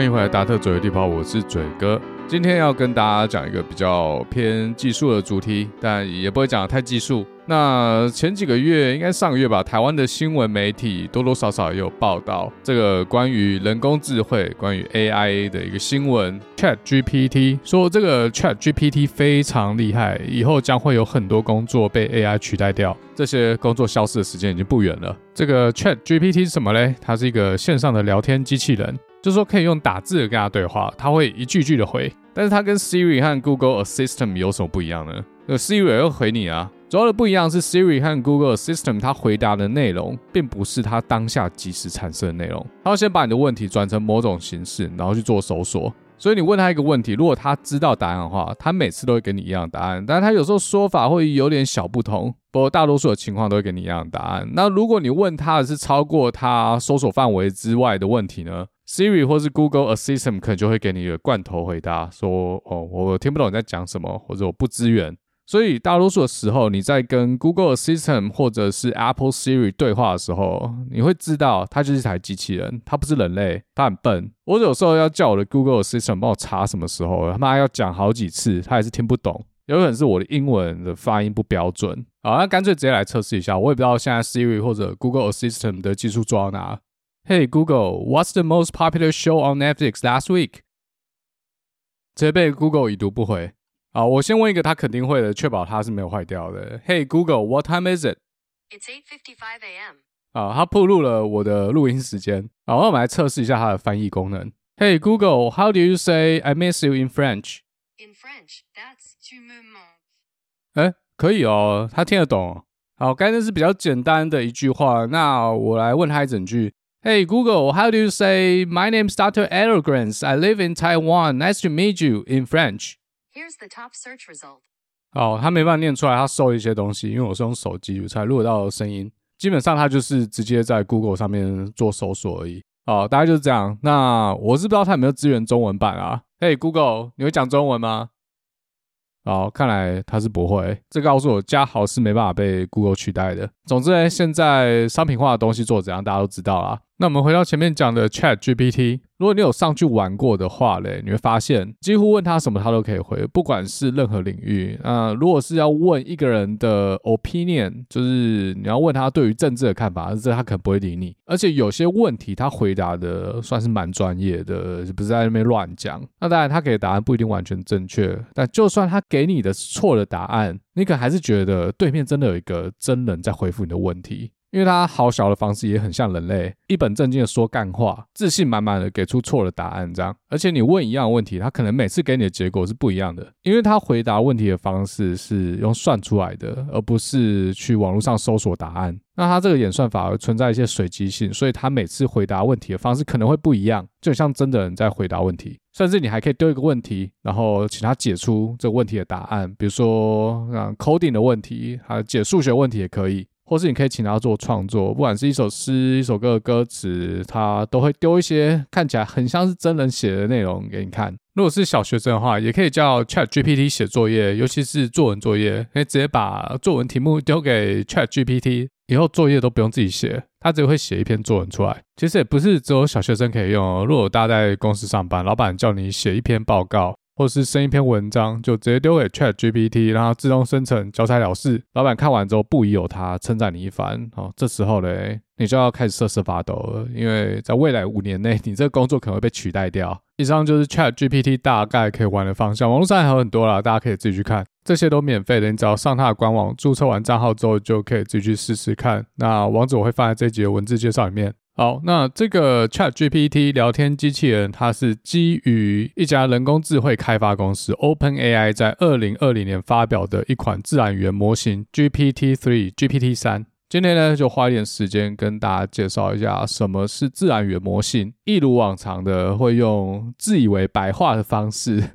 欢迎回来，达特嘴的地方，我是嘴哥。今天要跟大家讲一个比较偏技术的主题，但也不会讲得太技术。那前几个月，应该上个月吧，台湾的新闻媒体多多少少也有报道这个关于人工智慧、关于 AI 的一个新闻。ChatGPT 说这个 ChatGPT 非常厉害，以后将会有很多工作被 AI 取代掉，这些工作消失的时间已经不远了。这个 ChatGPT 是什么嘞？它是一个线上的聊天机器人。就是说可以用打字跟他对话，他会一句句的回。但是它跟 Siri 和 Google Assistant 有什么不一样呢？那 Siri 也会回你啊。主要的不一样是 Siri 和 Google Assistant 它回答的内容，并不是它当下即时产生的内容。它会先把你的问题转成某种形式，然后去做搜索。所以你问他一个问题，如果他知道答案的话，他每次都会给你一样答案。但是他有时候说法会有点小不同，不过大多数的情况都会给你一样答案。那如果你问他的是超过他搜索范围之外的问题呢？Siri 或是 Google Assistant 可能就会给你一个罐头回答，说：“哦，我听不懂你在讲什么，或者我不支援。”所以大多数的时候，你在跟 Google Assistant 或者是 Apple Siri 对话的时候，你会知道它就是一台机器人，它不是人类，它很笨。我有时候要叫我的 Google Assistant 帮我查什么时候，他妈要讲好几次，他还是听不懂。有可能是我的英文的发音不标准。好，那干脆直接来测试一下。我也不知道现在 Siri 或者 Google Assistant 的技术做到哪。Hey Google, what's the most popular show on Netflix last week? 直接被 Google 已读不回。好，我先问一个他肯定会的，确保他是没有坏掉的。Hey Google, what time is it? It's 8:55 a.m. 啊，他暴露了我的录音时间。好，那我们来测试一下它的翻译功能。Hey Google, how do you say I miss you in French? In French, that's tu me manques. 哎，可以哦，他听得懂。好，刚才是比较简单的一句话。那我来问他一整句。Hey Google, how do you say my name's Dr. Elegance? I live in Taiwan. Nice to meet you in French. Here's the top search result. 好，他没办法念出来，他搜一些东西，因为我是用手机才录得到声音。基本上他就是直接在 Google 上面做搜索而已。哦，大概就是这样。那我是不知道他有没有支援中文版啊？Hey Google，你会讲中文吗？哦，看来他是不会。这告诉我，家豪是没办法被 Google 取代的。总之呢，现在商品化的东西做怎样，大家都知道啦。那我们回到前面讲的 ChatGPT。如果你有上去玩过的话嘞，你会发现几乎问他什么他都可以回，不管是任何领域。啊，如果是要问一个人的 opinion，就是你要问他对于政治的看法，这他可能不会理你。而且有些问题他回答的算是蛮专业的，不是在那边乱讲。那当然他给的答案不一定完全正确，但就算他给你的错的答案，你可能还是觉得对面真的有一个真人在回复你的问题。因为他好小的方式也很像人类，一本正经的说干话，自信满满的给出错的答案，这样。而且你问一样问题，他可能每次给你的结果是不一样的，因为他回答问题的方式是用算出来的，而不是去网络上搜索答案。那他这个演算法存在一些随机性，所以他每次回答问题的方式可能会不一样，就像真的人在回答问题。甚至你还可以丢一个问题，然后请他解出这个问题的答案，比如说像 coding 的问题，还有解数学问题也可以。或是你可以请他做创作，不管是一首诗、一首歌的歌词，他都会丢一些看起来很像是真人写的内容给你看。如果是小学生的话，也可以叫 ChatGPT 写作业，尤其是作文作业，可以直接把作文题目丢给 ChatGPT，以后作业都不用自己写，他只会写一篇作文出来。其实也不是只有小学生可以用，如果大家在公司上班，老板叫你写一篇报告。或是生一篇文章，就直接丢给 ChatGPT，让它自动生成，交差了事。老板看完之后不疑有他，称赞你一番。哦，这时候嘞，你就要开始瑟瑟发抖了，因为在未来五年内，你这个工作可能会被取代掉。以上就是 ChatGPT 大概可以玩的方向，网络上还有很多啦，大家可以自己去看，这些都免费的，你只要上它的官网，注册完账号之后，就可以自己去试试看。那网址我会放在这集的文字介绍里面。好，那这个 ChatGPT 聊天机器人，它是基于一家人工智慧开发公司 OpenAI 在二零二零年发表的一款自然语言模型 GPT Three、GPT-3。今天呢，就花一点时间跟大家介绍一下什么是自然语言模型。一如往常的，会用自以为白话的方式，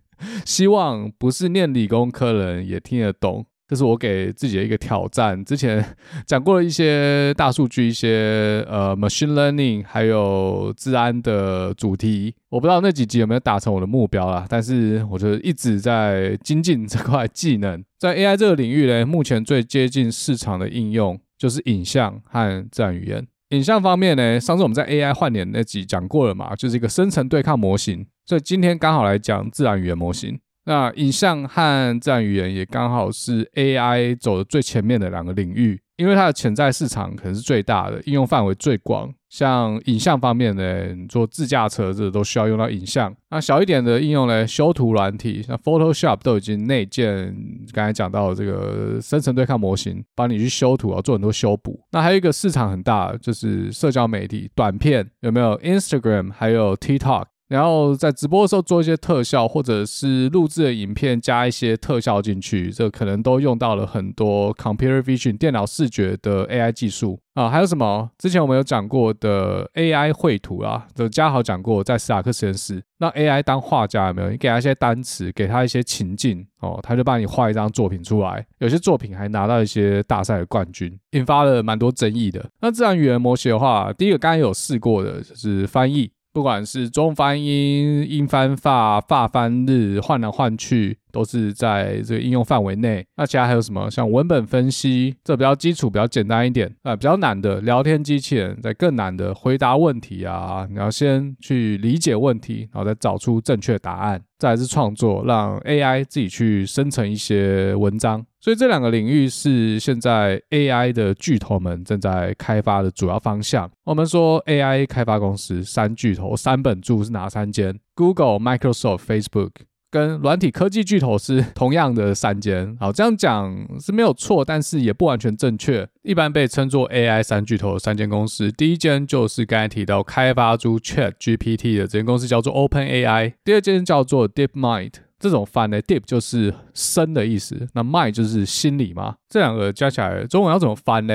希望不是念理工科人也听得懂。这是我给自己的一个挑战。之前 讲过了一些大数据、一些呃 machine learning，还有治安的主题。我不知道那几集有没有达成我的目标啦，但是我觉得一直在精进这块技能。在 AI 这个领域呢，目前最接近市场的应用就是影像和自然语言。影像方面呢，上次我们在 AI 换脸那集讲过了嘛，就是一个生成对抗模型，所以今天刚好来讲自然语言模型。那影像和自然语言也刚好是 AI 走的最前面的两个领域，因为它的潜在市场可能是最大的，应用范围最广。像影像方面呢，你做自驾车这都需要用到影像。那小一点的应用呢，修图软体，像 Photoshop 都已经内建刚才讲到这个生成对抗模型，帮你去修图啊，做很多修补。那还有一个市场很大，就是社交媒体短片，有没有 Instagram，还有 TikTok。然后在直播的时候做一些特效，或者是录制的影片加一些特效进去，这可能都用到了很多 computer vision 电脑视觉的 AI 技术啊。还有什么？之前我们有讲过的 AI 绘图啊，就嘉豪讲过，在斯塔克实验室让 AI 当画家有没有？你给他一些单词，给他一些情境哦，他就帮你画一张作品出来。有些作品还拿到一些大赛的冠军，引发了蛮多争议的。那自然语言模型的话，第一个刚才有试过的就是翻译。不管是中翻英、英翻法、法翻日，换来换去都是在这个应用范围内。那其他还有什么？像文本分析，这比较基础、比较简单一点啊、比较难的聊天机器人，再更难的回答问题啊，你要先去理解问题，然后再找出正确答案。再来是创作，让 AI 自己去生成一些文章。所以这两个领域是现在 AI 的巨头们正在开发的主要方向。我们说 AI 开发公司三巨头，三本柱是哪三间？Google、Microsoft、Facebook，跟软体科技巨头是同样的三间。好，这样讲是没有错，但是也不完全正确。一般被称作 AI 三巨头的三间公司，第一间就是刚才提到开发出 ChatGPT 的这间公司，叫做 OpenAI。第二间叫做 DeepMind。这种翻呢，deep 就是深的意思，那 my 就是心理嘛。这两个加起来，中文要怎么翻呢？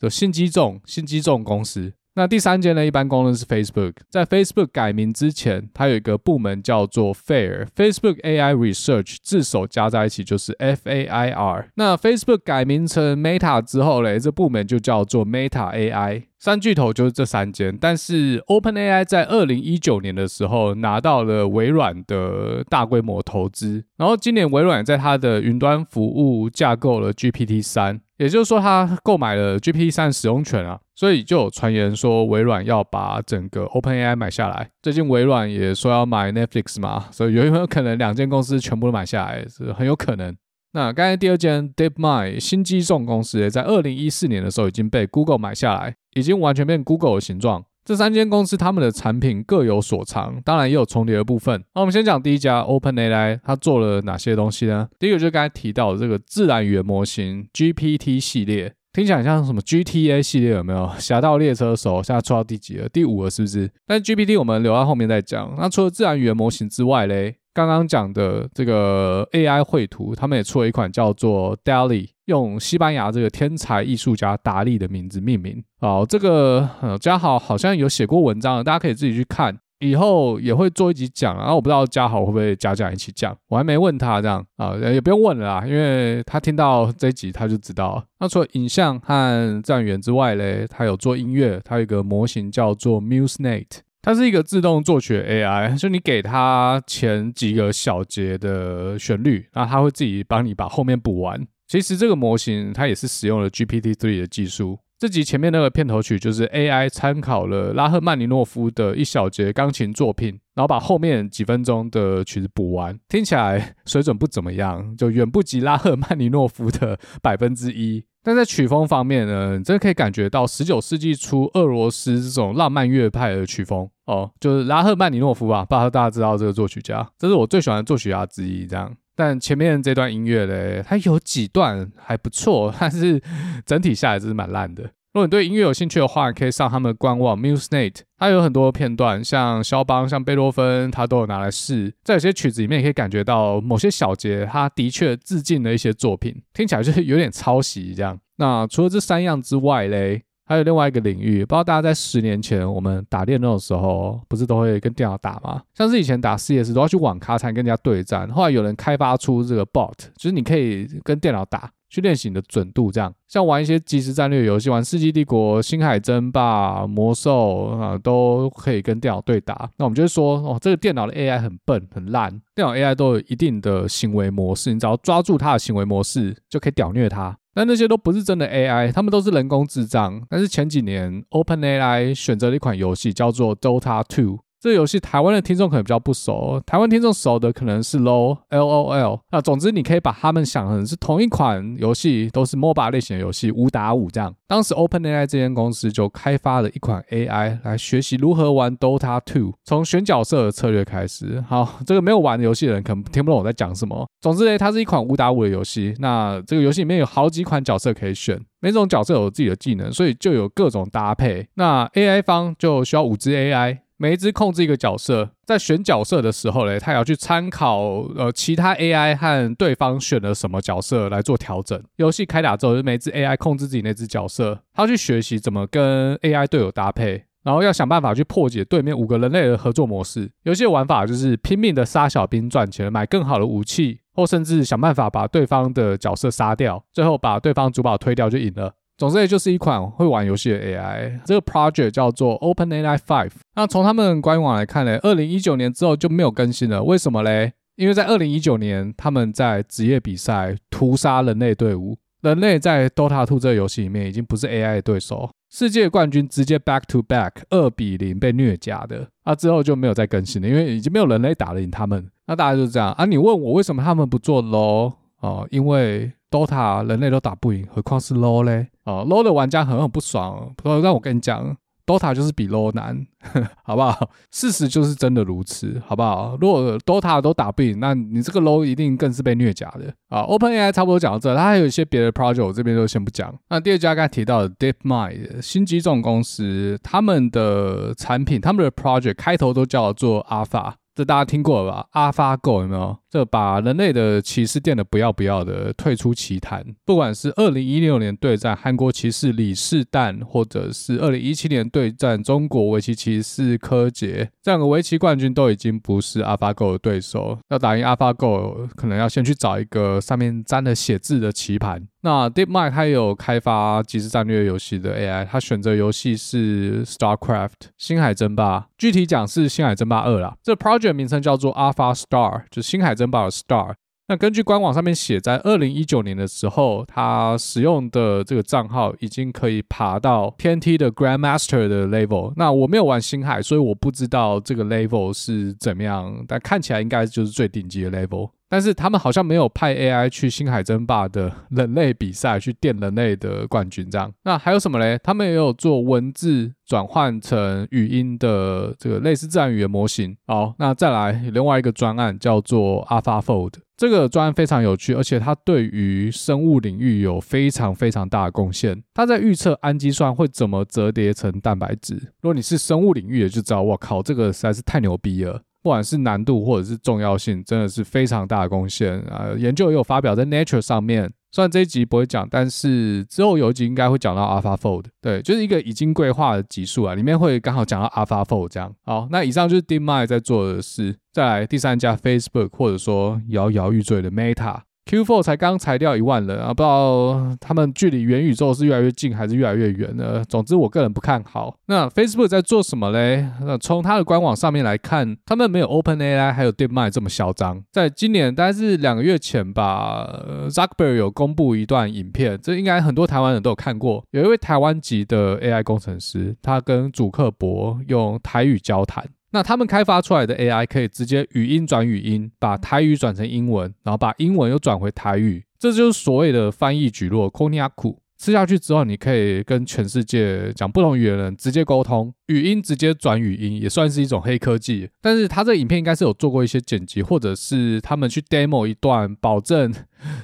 就心机重，心机重公司。那第三间呢，一般公认是 Facebook。在 Facebook 改名之前，它有一个部门叫做 FAIR，Facebook AI Research，字首加在一起就是 F A I R。那 Facebook 改名成 Meta 之后嘞，这部门就叫做 Meta AI。三巨头就是这三间，但是 OpenAI 在二零一九年的时候拿到了微软的大规模投资，然后今年微软在它的云端服务架构了 GPT 三，也就是说它购买了 GPT 三使用权啊，所以就有传言说微软要把整个 OpenAI 买下来。最近微软也说要买 Netflix 嘛，所以有没有可能两间公司全部都买下来？是很有可能。那刚才第二间 DeepMind 新机送公司，在二零一四年的时候已经被 Google 买下来，已经完全变 Google 的形状。这三间公司他们的产品各有所长，当然也有重叠的部分。那我们先讲第一家 OpenAI，它做了哪些东西呢？第一个就是刚才提到的这个自然语言模型 GPT 系列，听起来像什么 GTA 系列有没有？侠盗猎车手现在出到第几了？第五了是不是？但 GPT 我们留到后面再讲。那除了自然语言模型之外嘞？刚刚讲的这个 AI 绘图，他们也出了一款叫做 DALL-E，用西班牙这个天才艺术家达利的名字命名。好，这个呃嘉豪好像有写过文章，大家可以自己去看，以后也会做一集讲。然后我不知道嘉豪会不会加讲一起讲，我还没问他这样啊，也不用问了啦，因为他听到这一集他就知道了。那除了影像和自然语言之外嘞，他有做音乐，他有一个模型叫做 MuseNet。它是一个自动作曲 AI，就你给它前几个小节的旋律，那它会自己帮你把后面补完。其实这个模型它也是使用了 GPT-3 的技术。这集前面那个片头曲就是 AI 参考了拉赫曼尼诺夫的一小节钢琴作品，然后把后面几分钟的曲子补完，听起来水准不怎么样，就远不及拉赫曼尼诺夫的百分之一。但在曲风方面呢，你真的可以感觉到十九世纪初俄罗斯这种浪漫乐派的曲风哦，就是拉赫曼尼诺夫吧，不知道大家知道这个作曲家，这是我最喜欢的作曲家之一。这样，但前面这段音乐嘞，它有几段还不错，但是整体下来真是蛮烂的。如果你对音乐有兴趣的话，可以上他们的官网 MuseNet，它有很多片段，像肖邦、像贝多芬，他都有拿来试。在有些曲子里面，也可以感觉到某些小节，它的确致敬了一些作品，听起来就是有点抄袭这样。那除了这三样之外嘞，还有另外一个领域，不知道大家在十年前我们打电脑的时候，不是都会跟电脑打吗？像是以前打 CS 都要去网咖才跟人家对战，后来有人开发出这个 bot，就是你可以跟电脑打。去练习你的准度，这样像玩一些即时战略游戏，玩《世纪帝国》《星海争霸》《魔兽》啊，都可以跟电脑对打。那我们就会说，哦，这个电脑的 AI 很笨很烂，电脑 AI 都有一定的行为模式，你只要抓住它的行为模式，就可以屌虐它。但那些都不是真的 AI，他们都是人工智障。但是前几年 OpenAI 选择了一款游戏叫做 Dota 2。这个游戏台湾的听众可能比较不熟，台湾听众熟的可能是 LO L O L。那总之你可以把他们想成是同一款游戏，都是 MOBA 类型的游戏，五打五这样。当时 OpenAI 这间公司就开发了一款 AI 来学习如何玩 Dota 2，从选角色的策略开始。好，这个没有玩的游戏的人可能听不懂我在讲什么。总之呢，它是一款五打五的游戏。那这个游戏里面有好几款角色可以选，每种角色有自己的技能，所以就有各种搭配。那 AI 方就需要五只 AI。每一只控制一个角色，在选角色的时候呢，他也要去参考呃其他 AI 和对方选了什么角色来做调整。游戏开打之后，就每只 AI 控制自己那只角色，他要去学习怎么跟 AI 队友搭配，然后要想办法去破解对面五个人类的合作模式。游戏的玩法就是拼命的杀小兵赚钱，买更好的武器，或甚至想办法把对方的角色杀掉，最后把对方主堡推掉就赢了。总之，也就是一款会玩游戏的 AI。这个 project 叫做 OpenAI Five。那从他们官网来看呢，二零一九年之后就没有更新了。为什么嘞？因为在二零一九年，他们在职业比赛屠杀人类队伍，人类在 Dota 2这个游戏里面已经不是 AI 的对手，世界冠军直接 back to back 二比零被虐甲的。啊，之后就没有再更新了，因为已经没有人类打得赢他们。那大家就是这样啊。你问我为什么他们不做 LO？哦，因为 Dota 人类都打不赢，何况是 LoL 嘞？哦，low 的玩家很很不爽，不过让我跟你讲，Dota 就是比 low 难，呵 呵好不好？事实就是真的如此，好不好？如果 Dota 都打不赢，那你这个 low 一定更是被虐假的啊！OpenAI 差不多讲到这，它还有一些别的 project，我这边就先不讲。那第二家刚才提到的 DeepMind 新机种公司，他们的产品，他们的 project 开头都叫做 Alpha，这大家听过了吧？AlphaGo 有没有？这把人类的骑士电的不要不要的退出棋坛，不管是二零一六年对战韩国骑士李世旦，或者是二零一七年对战中国围棋骑士柯洁，这两个围棋冠军都已经不是 AlphaGo 的对手。要打赢 AlphaGo，可能要先去找一个上面沾了血字的棋盘。那 DeepMind 它有开发即时战略游戏的 AI，它选择游戏是 StarCraft 星海争霸，具体讲是星海争霸二啦。这 project 名称叫做 Alpha Star，就是星海争。Star，那根据官网上面写，在二零一九年的时候，他使用的这个账号已经可以爬到天梯的 Grandmaster 的 level。那我没有玩星海，所以我不知道这个 level 是怎么样，但看起来应该就是最顶级的 level。但是他们好像没有派 AI 去星海争霸的人类比赛去电人类的冠军这样。那还有什么嘞？他们也有做文字转换成语音的这个类似自然语言模型。好，那再来另外一个专案叫做 AlphaFold，这个专案非常有趣，而且它对于生物领域有非常非常大的贡献。它在预测氨基酸会怎么折叠成蛋白质。如果你是生物领域的，就知道，我靠，这个实在是太牛逼了。不管是难度或者是重要性，真的是非常大的贡献啊！研究也有发表在 Nature 上面。虽然这一集不会讲，但是之后有一集应该会讲到 AlphaFold。对，就是一个已经规划的集数啊，里面会刚好讲到 AlphaFold 这样。好，那以上就是 DeepMind 在做的事。再来第三家 Facebook，或者说摇摇欲坠的 Meta。Q4 才刚裁掉一万人啊，不知道他们距离元宇宙是越来越近还是越来越远呢？总之，我个人不看好。那 Facebook 在做什么嘞？那从它的官网上面来看，他们没有 OpenAI 还有 DeepMind 这么嚣张。在今年大概是两个月前吧，Zuckerberg 有公布一段影片，这应该很多台湾人都有看过。有一位台湾籍的 AI 工程师，他跟祖克伯用台语交谈。那他们开发出来的 AI 可以直接语音转语音，把台语转成英文，然后把英文又转回台语，这就是所谓的翻译蒟蒻 Konnyaku。吃下去之后，你可以跟全世界讲不同语言的人直接沟通，语音直接转语音，也算是一种黑科技。但是他这影片应该是有做过一些剪辑，或者是他们去 demo 一段，保证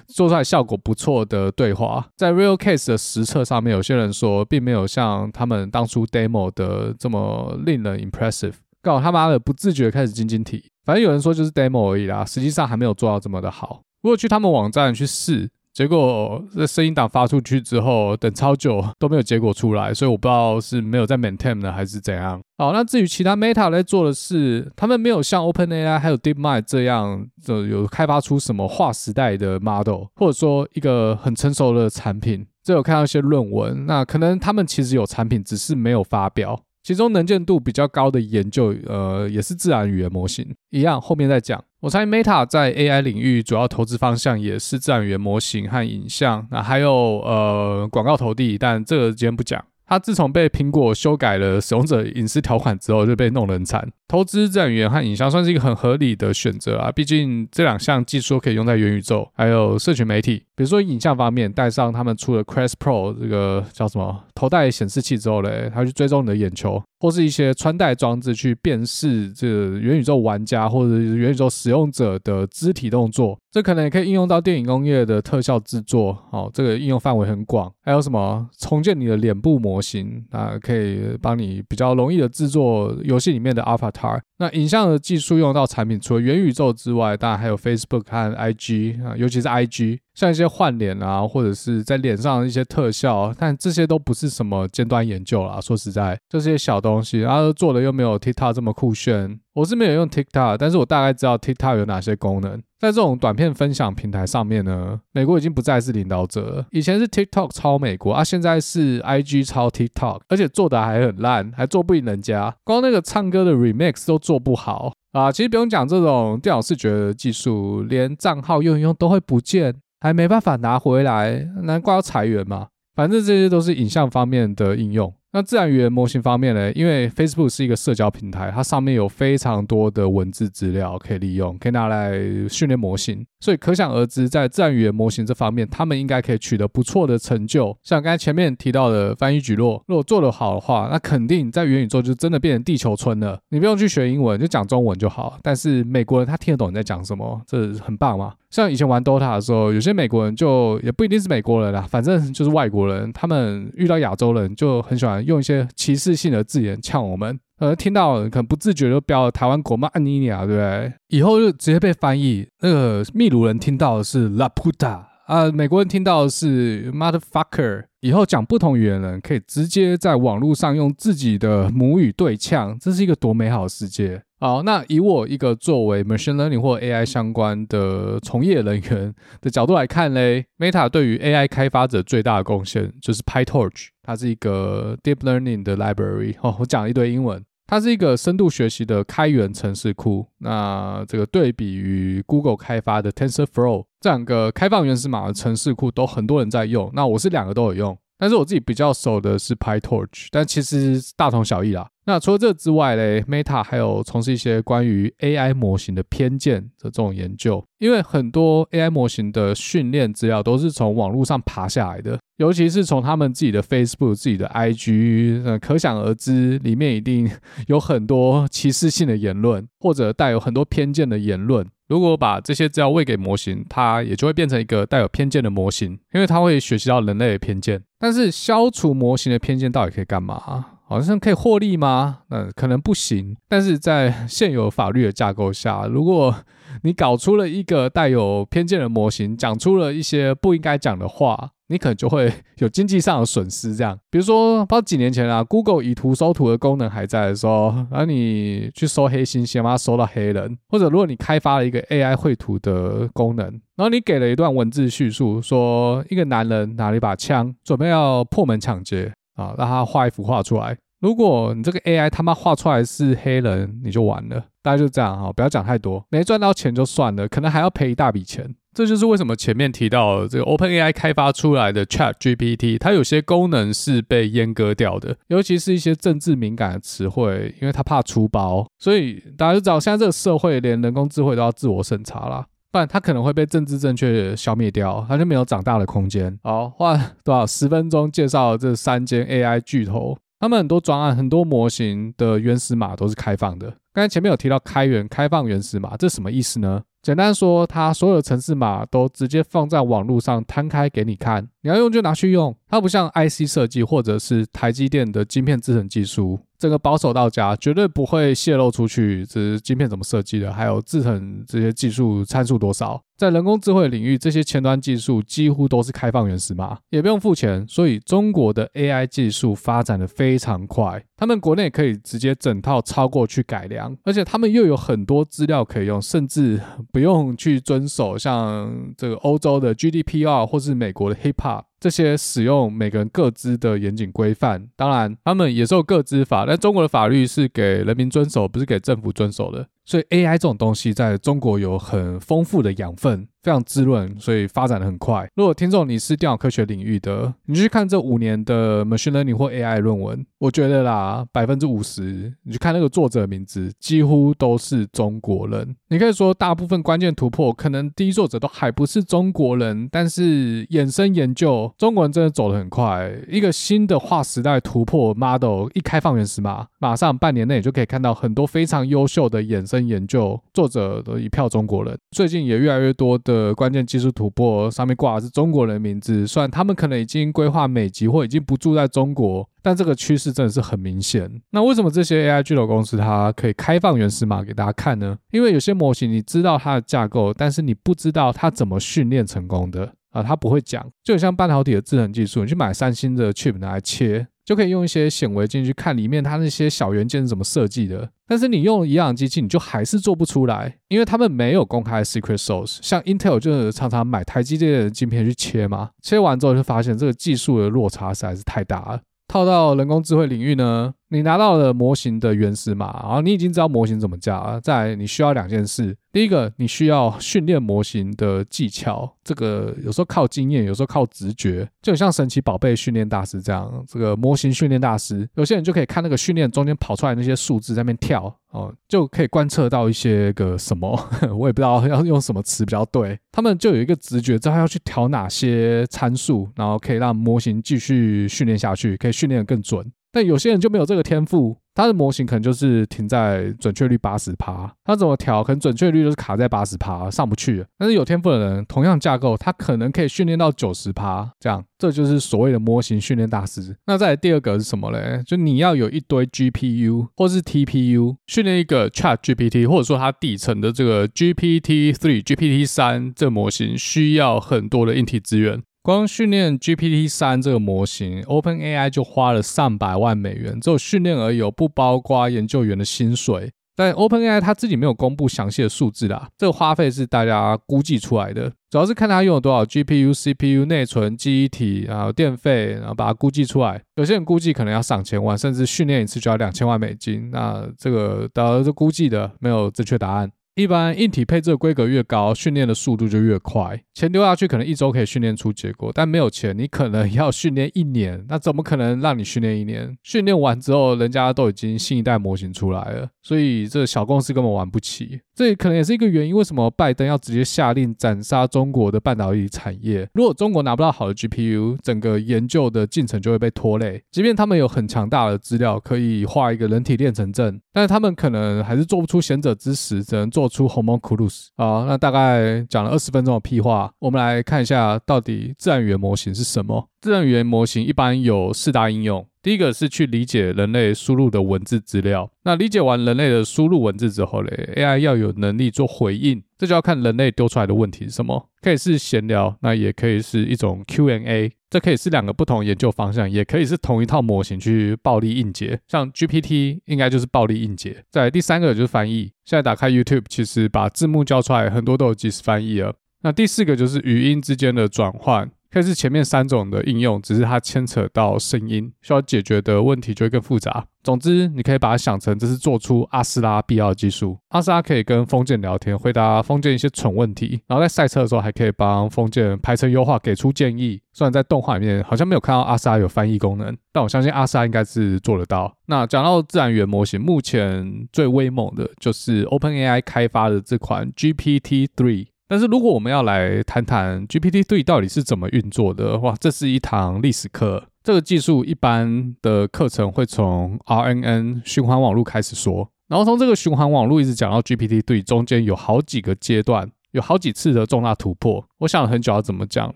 做出来效果不错的对话。在 Real Case 的实测上面，有些人说并没有像他们当初 demo 的这么令人 impressive。告他妈的不自觉开始晶晶体，反正有人说就是 demo 而已啦，实际上还没有做到这么的好。如果去他们网站去试，结果这声音档发出去之后，等超久都没有结果出来，所以我不知道是没有在 maintain 呢，还是怎样。好，那至于其他 Meta 在做的事，他们没有像 OpenAI 还有 DeepMind 这样，就有开发出什么划时代的 model，或者说一个很成熟的产品。这有看到一些论文，那可能他们其实有产品，只是没有发表。其中能见度比较高的研究，呃，也是自然语言模型，一样后面再讲。我猜 Meta 在 AI 领域主要投资方向也是自然语言模型和影像，那还有呃广告投递，但这个今天不讲。它自从被苹果修改了使用者隐私条款之后，就被弄得很惨。投资自然语言和影像算是一个很合理的选择啊，毕竟这两项技术可以用在元宇宙，还有社群媒体。比如说影像方面，带上他们出的 Quest Pro 这个叫什么头戴显示器之后嘞，它去追踪你的眼球，或是一些穿戴装置去辨识这个元宇宙玩家或者元宇宙使用者的肢体动作。这可能也可以应用到电影工业的特效制作，哦，这个应用范围很广。还有什么重建你的脸部模型啊，可以帮你比较容易的制作游戏里面的 Avatar。那影像的技术用到产品，除了元宇宙之外，当然还有 Facebook 和 IG 啊，尤其是 IG。像一些换脸啊，或者是在脸上的一些特效，但这些都不是什么尖端研究啦。说实在，这些小东西，然后做的又没有 TikTok 这么酷炫。我是没有用 TikTok，但是我大概知道 TikTok 有哪些功能。在这种短片分享平台上面呢，美国已经不再是领导者了。以前是 TikTok 超美国啊，现在是 IG 超 TikTok，而且做的还很烂，还做不赢人家。光那个唱歌的 Remix 都做不好啊。其实不用讲这种电脑视觉的技术，连账号用一用都会不见。还没办法拿回来，难怪要裁员嘛。反正这些都是影像方面的应用。那自然语言模型方面呢？因为 Facebook 是一个社交平台，它上面有非常多的文字资料可以利用，可以拿来训练模型。所以可想而知，在自然语言模型这方面，他们应该可以取得不错的成就。像刚才前面提到的翻译蒟蒻，如果做得好的话，那肯定在元宇宙就真的变成地球村了。你不用去学英文，就讲中文就好。但是美国人他听得懂你在讲什么，这很棒嘛。像以前玩 Dota 的时候，有些美国人就也不一定是美国人啦，反正就是外国人，他们遇到亚洲人就很喜欢用一些歧视性的字眼呛我们，呃，听到可能不自觉就标了台湾国骂安妮妮啊，对不对？以后就直接被翻译。那个秘鲁人听到的是 La Puta 啊，美国人听到的是 Motherfucker。以后讲不同语言人可以直接在网络上用自己的母语对呛，这是一个多美好的世界。好，那以我一个作为 machine learning 或 AI 相关的从业人员的角度来看嘞，Meta 对于 AI 开发者最大的贡献就是 PyTorch，它是一个 deep learning 的 library。哦，我讲了一堆英文，它是一个深度学习的开源城市库。那这个对比于 Google 开发的 TensorFlow 这两个开放原始码的城市库，都很多人在用。那我是两个都有用。但是我自己比较熟的是 PyTorch，但其实大同小异啦。那除了这之外嘞，Meta 还有从事一些关于 AI 模型的偏见的这种研究，因为很多 AI 模型的训练资料都是从网络上爬下来的，尤其是从他们自己的 Facebook、自己的 IG，呃，可想而知，里面一定 有很多歧视性的言论，或者带有很多偏见的言论。如果把这些资料喂给模型，它也就会变成一个带有偏见的模型，因为它会学习到人类的偏见。但是消除模型的偏见到底可以干嘛？好像可以获利吗？嗯，可能不行。但是在现有法律的架构下，如果你搞出了一个带有偏见的模型，讲出了一些不应该讲的话。你可能就会有经济上的损失，这样，比如说，不知道几年前啊，Google 以图搜图的功能还在的时候，然后你去搜黑猩猩，把它搜到黑人，或者如果你开发了一个 AI 绘图的功能，然后你给了一段文字叙述，说一个男人拿了一把枪，准备要破门抢劫啊，让他画一幅画出来。如果你这个 AI 他妈画出来是黑人，你就完了。大家就这样哈，不要讲太多，没赚到钱就算了，可能还要赔一大笔钱。这就是为什么前面提到这个 OpenAI 开发出来的 ChatGPT，它有些功能是被阉割掉的，尤其是一些政治敏感的词汇，因为它怕出包，所以大家就知道现在这个社会连人工智慧都要自我审查啦，不然它可能会被政治正确消灭掉，它就没有长大的空间。好，花多少十分钟介绍这三间 AI 巨头，他们很多专案、很多模型的原始码都是开放的。刚才前面有提到开源、开放原始码，这什么意思呢？简单说，它所有的程式码都直接放在网络上摊开给你看，你要用就拿去用。它不像 IC 设计或者是台积电的晶片制程技术，这个保守到家，绝对不会泄露出去，这是晶片怎么设计的，还有制程这些技术参数多少。在人工智慧领域，这些前端技术几乎都是开放原始码，也不用付钱。所以中国的 AI 技术发展的非常快，他们国内可以直接整套抄过去改良，而且他们又有很多资料可以用，甚至不用去遵守像这个欧洲的 GDPR 或是美国的 HIPAA。这些使用每个人各自的严谨规范，当然他们也受各自法，但中国的法律是给人民遵守，不是给政府遵守的。所以 AI 这种东西在中国有很丰富的养分，非常滋润，所以发展的很快。如果听众你是电脑科学领域的，你去看这五年的 machine learning 或 AI 论文，我觉得啦，百分之五十，你去看那个作者的名字，几乎都是中国人。你可以说大部分关键突破，可能第一作者都还不是中国人，但是衍生研究，中国人真的走得很快。一个新的划时代突破 model 一开放原始码，马上半年内就可以看到很多非常优秀的衍生研究，作者都一票中国人。最近也越来越多的。关键技术突破上面挂的是中国人名字，虽然他们可能已经规划美籍或已经不住在中国，但这个趋势真的是很明显。那为什么这些 AI 巨头公司它可以开放原始码给大家看呢？因为有些模型你知道它的架构，但是你不知道它怎么训练成功的啊，它不会讲。就像半导体的制程技术，你去买三星的 chip 拿来切。就可以用一些显微镜去看里面它那些小元件是怎么设计的，但是你用一样的机器，你就还是做不出来，因为他们没有公开 secret source。像 Intel 就是常常买台积电的晶片去切嘛，切完之后就发现这个技术的落差实在是太大了。套到人工智慧领域呢，你拿到了模型的原始码，然后你已经知道模型怎么架了。再，你需要两件事：第一个，你需要训练模型的技巧，这个有时候靠经验，有时候靠直觉，就像神奇宝贝训练大师这样。这个模型训练大师，有些人就可以看那个训练中间跑出来那些数字在那边跳哦，就可以观测到一些个什么，我也不知道要用什么词比较对。他们就有一个直觉，知道要去调哪些参数，然后可以让模型继续训练下去，可以训练得更准。但有些人就没有这个天赋。他的模型可能就是停在准确率八十趴，他怎么调，可能准确率就是卡在八十趴，上不去。但是有天赋的人，同样架构，他可能可以训练到九十趴，这样，这就是所谓的模型训练大师。那再来第二个是什么嘞？就你要有一堆 GPU 或是 TPU 训练一个 ChatGPT，或者说它底层的这个 GPT 3、GPT 三这模型，需要很多的硬体资源。光训练 GPT 三这个模型，OpenAI 就花了上百万美元，只有训练而已，不包括研究员的薪水。但 OpenAI 它自己没有公布详细的数字啦，这个花费是大家估计出来的，主要是看它用了多少 GPU、CPU、内存、记忆体，然后电费，然后把它估计出来。有些人估计可能要上千万，甚至训练一次就要两千万美金。那这个当然是估计的，没有正确答案。一般硬体配置的规格越高，训练的速度就越快。钱丢下去可能一周可以训练出结果，但没有钱，你可能要训练一年。那怎么可能让你训练一年？训练完之后，人家都已经新一代模型出来了，所以这小公司根本玩不起。这可能也是一个原因，为什么拜登要直接下令斩杀中国的半导体产业？如果中国拿不到好的 GPU，整个研究的进程就会被拖累。即便他们有很强大的资料，可以画一个人体炼成阵，但是他们可能还是做不出贤者之石，只能做出 homunculus。好，那大概讲了二十分钟的屁话，我们来看一下到底自然语言模型是什么。自然语言模型一般有四大应用。第一个是去理解人类输入的文字资料，那理解完人类的输入文字之后嘞，AI 要有能力做回应，这就要看人类丢出来的问题是什么，可以是闲聊，那也可以是一种 Q&A，这可以是两个不同研究方向，也可以是同一套模型去暴力硬解，像 GPT 应该就是暴力硬解。再来第三个就是翻译，现在打开 YouTube，其实把字幕叫出来，很多都有即时翻译了。那第四个就是语音之间的转换。可以是前面三种的应用，只是它牵扯到声音，需要解决的问题就会更复杂。总之，你可以把它想成这是做出阿斯拉必要的技术。阿斯拉可以跟封建聊天，回答封建一些蠢问题，然后在赛车的时候还可以帮封建排程优化，给出建议。虽然在动画里面好像没有看到阿斯拉有翻译功能，但我相信阿斯拉应该是做得到。那讲到自然语言模型，目前最威猛的就是 OpenAI 开发的这款 GPT-3。但是如果我们要来谈谈 GPT-3 到底是怎么运作的，哇，这是一堂历史课。这个技术一般的课程会从 RNN 循环网络开始说，然后从这个循环网络一直讲到 GPT-3，中间有好几个阶段，有好几次的重大突破。我想了很久要怎么讲，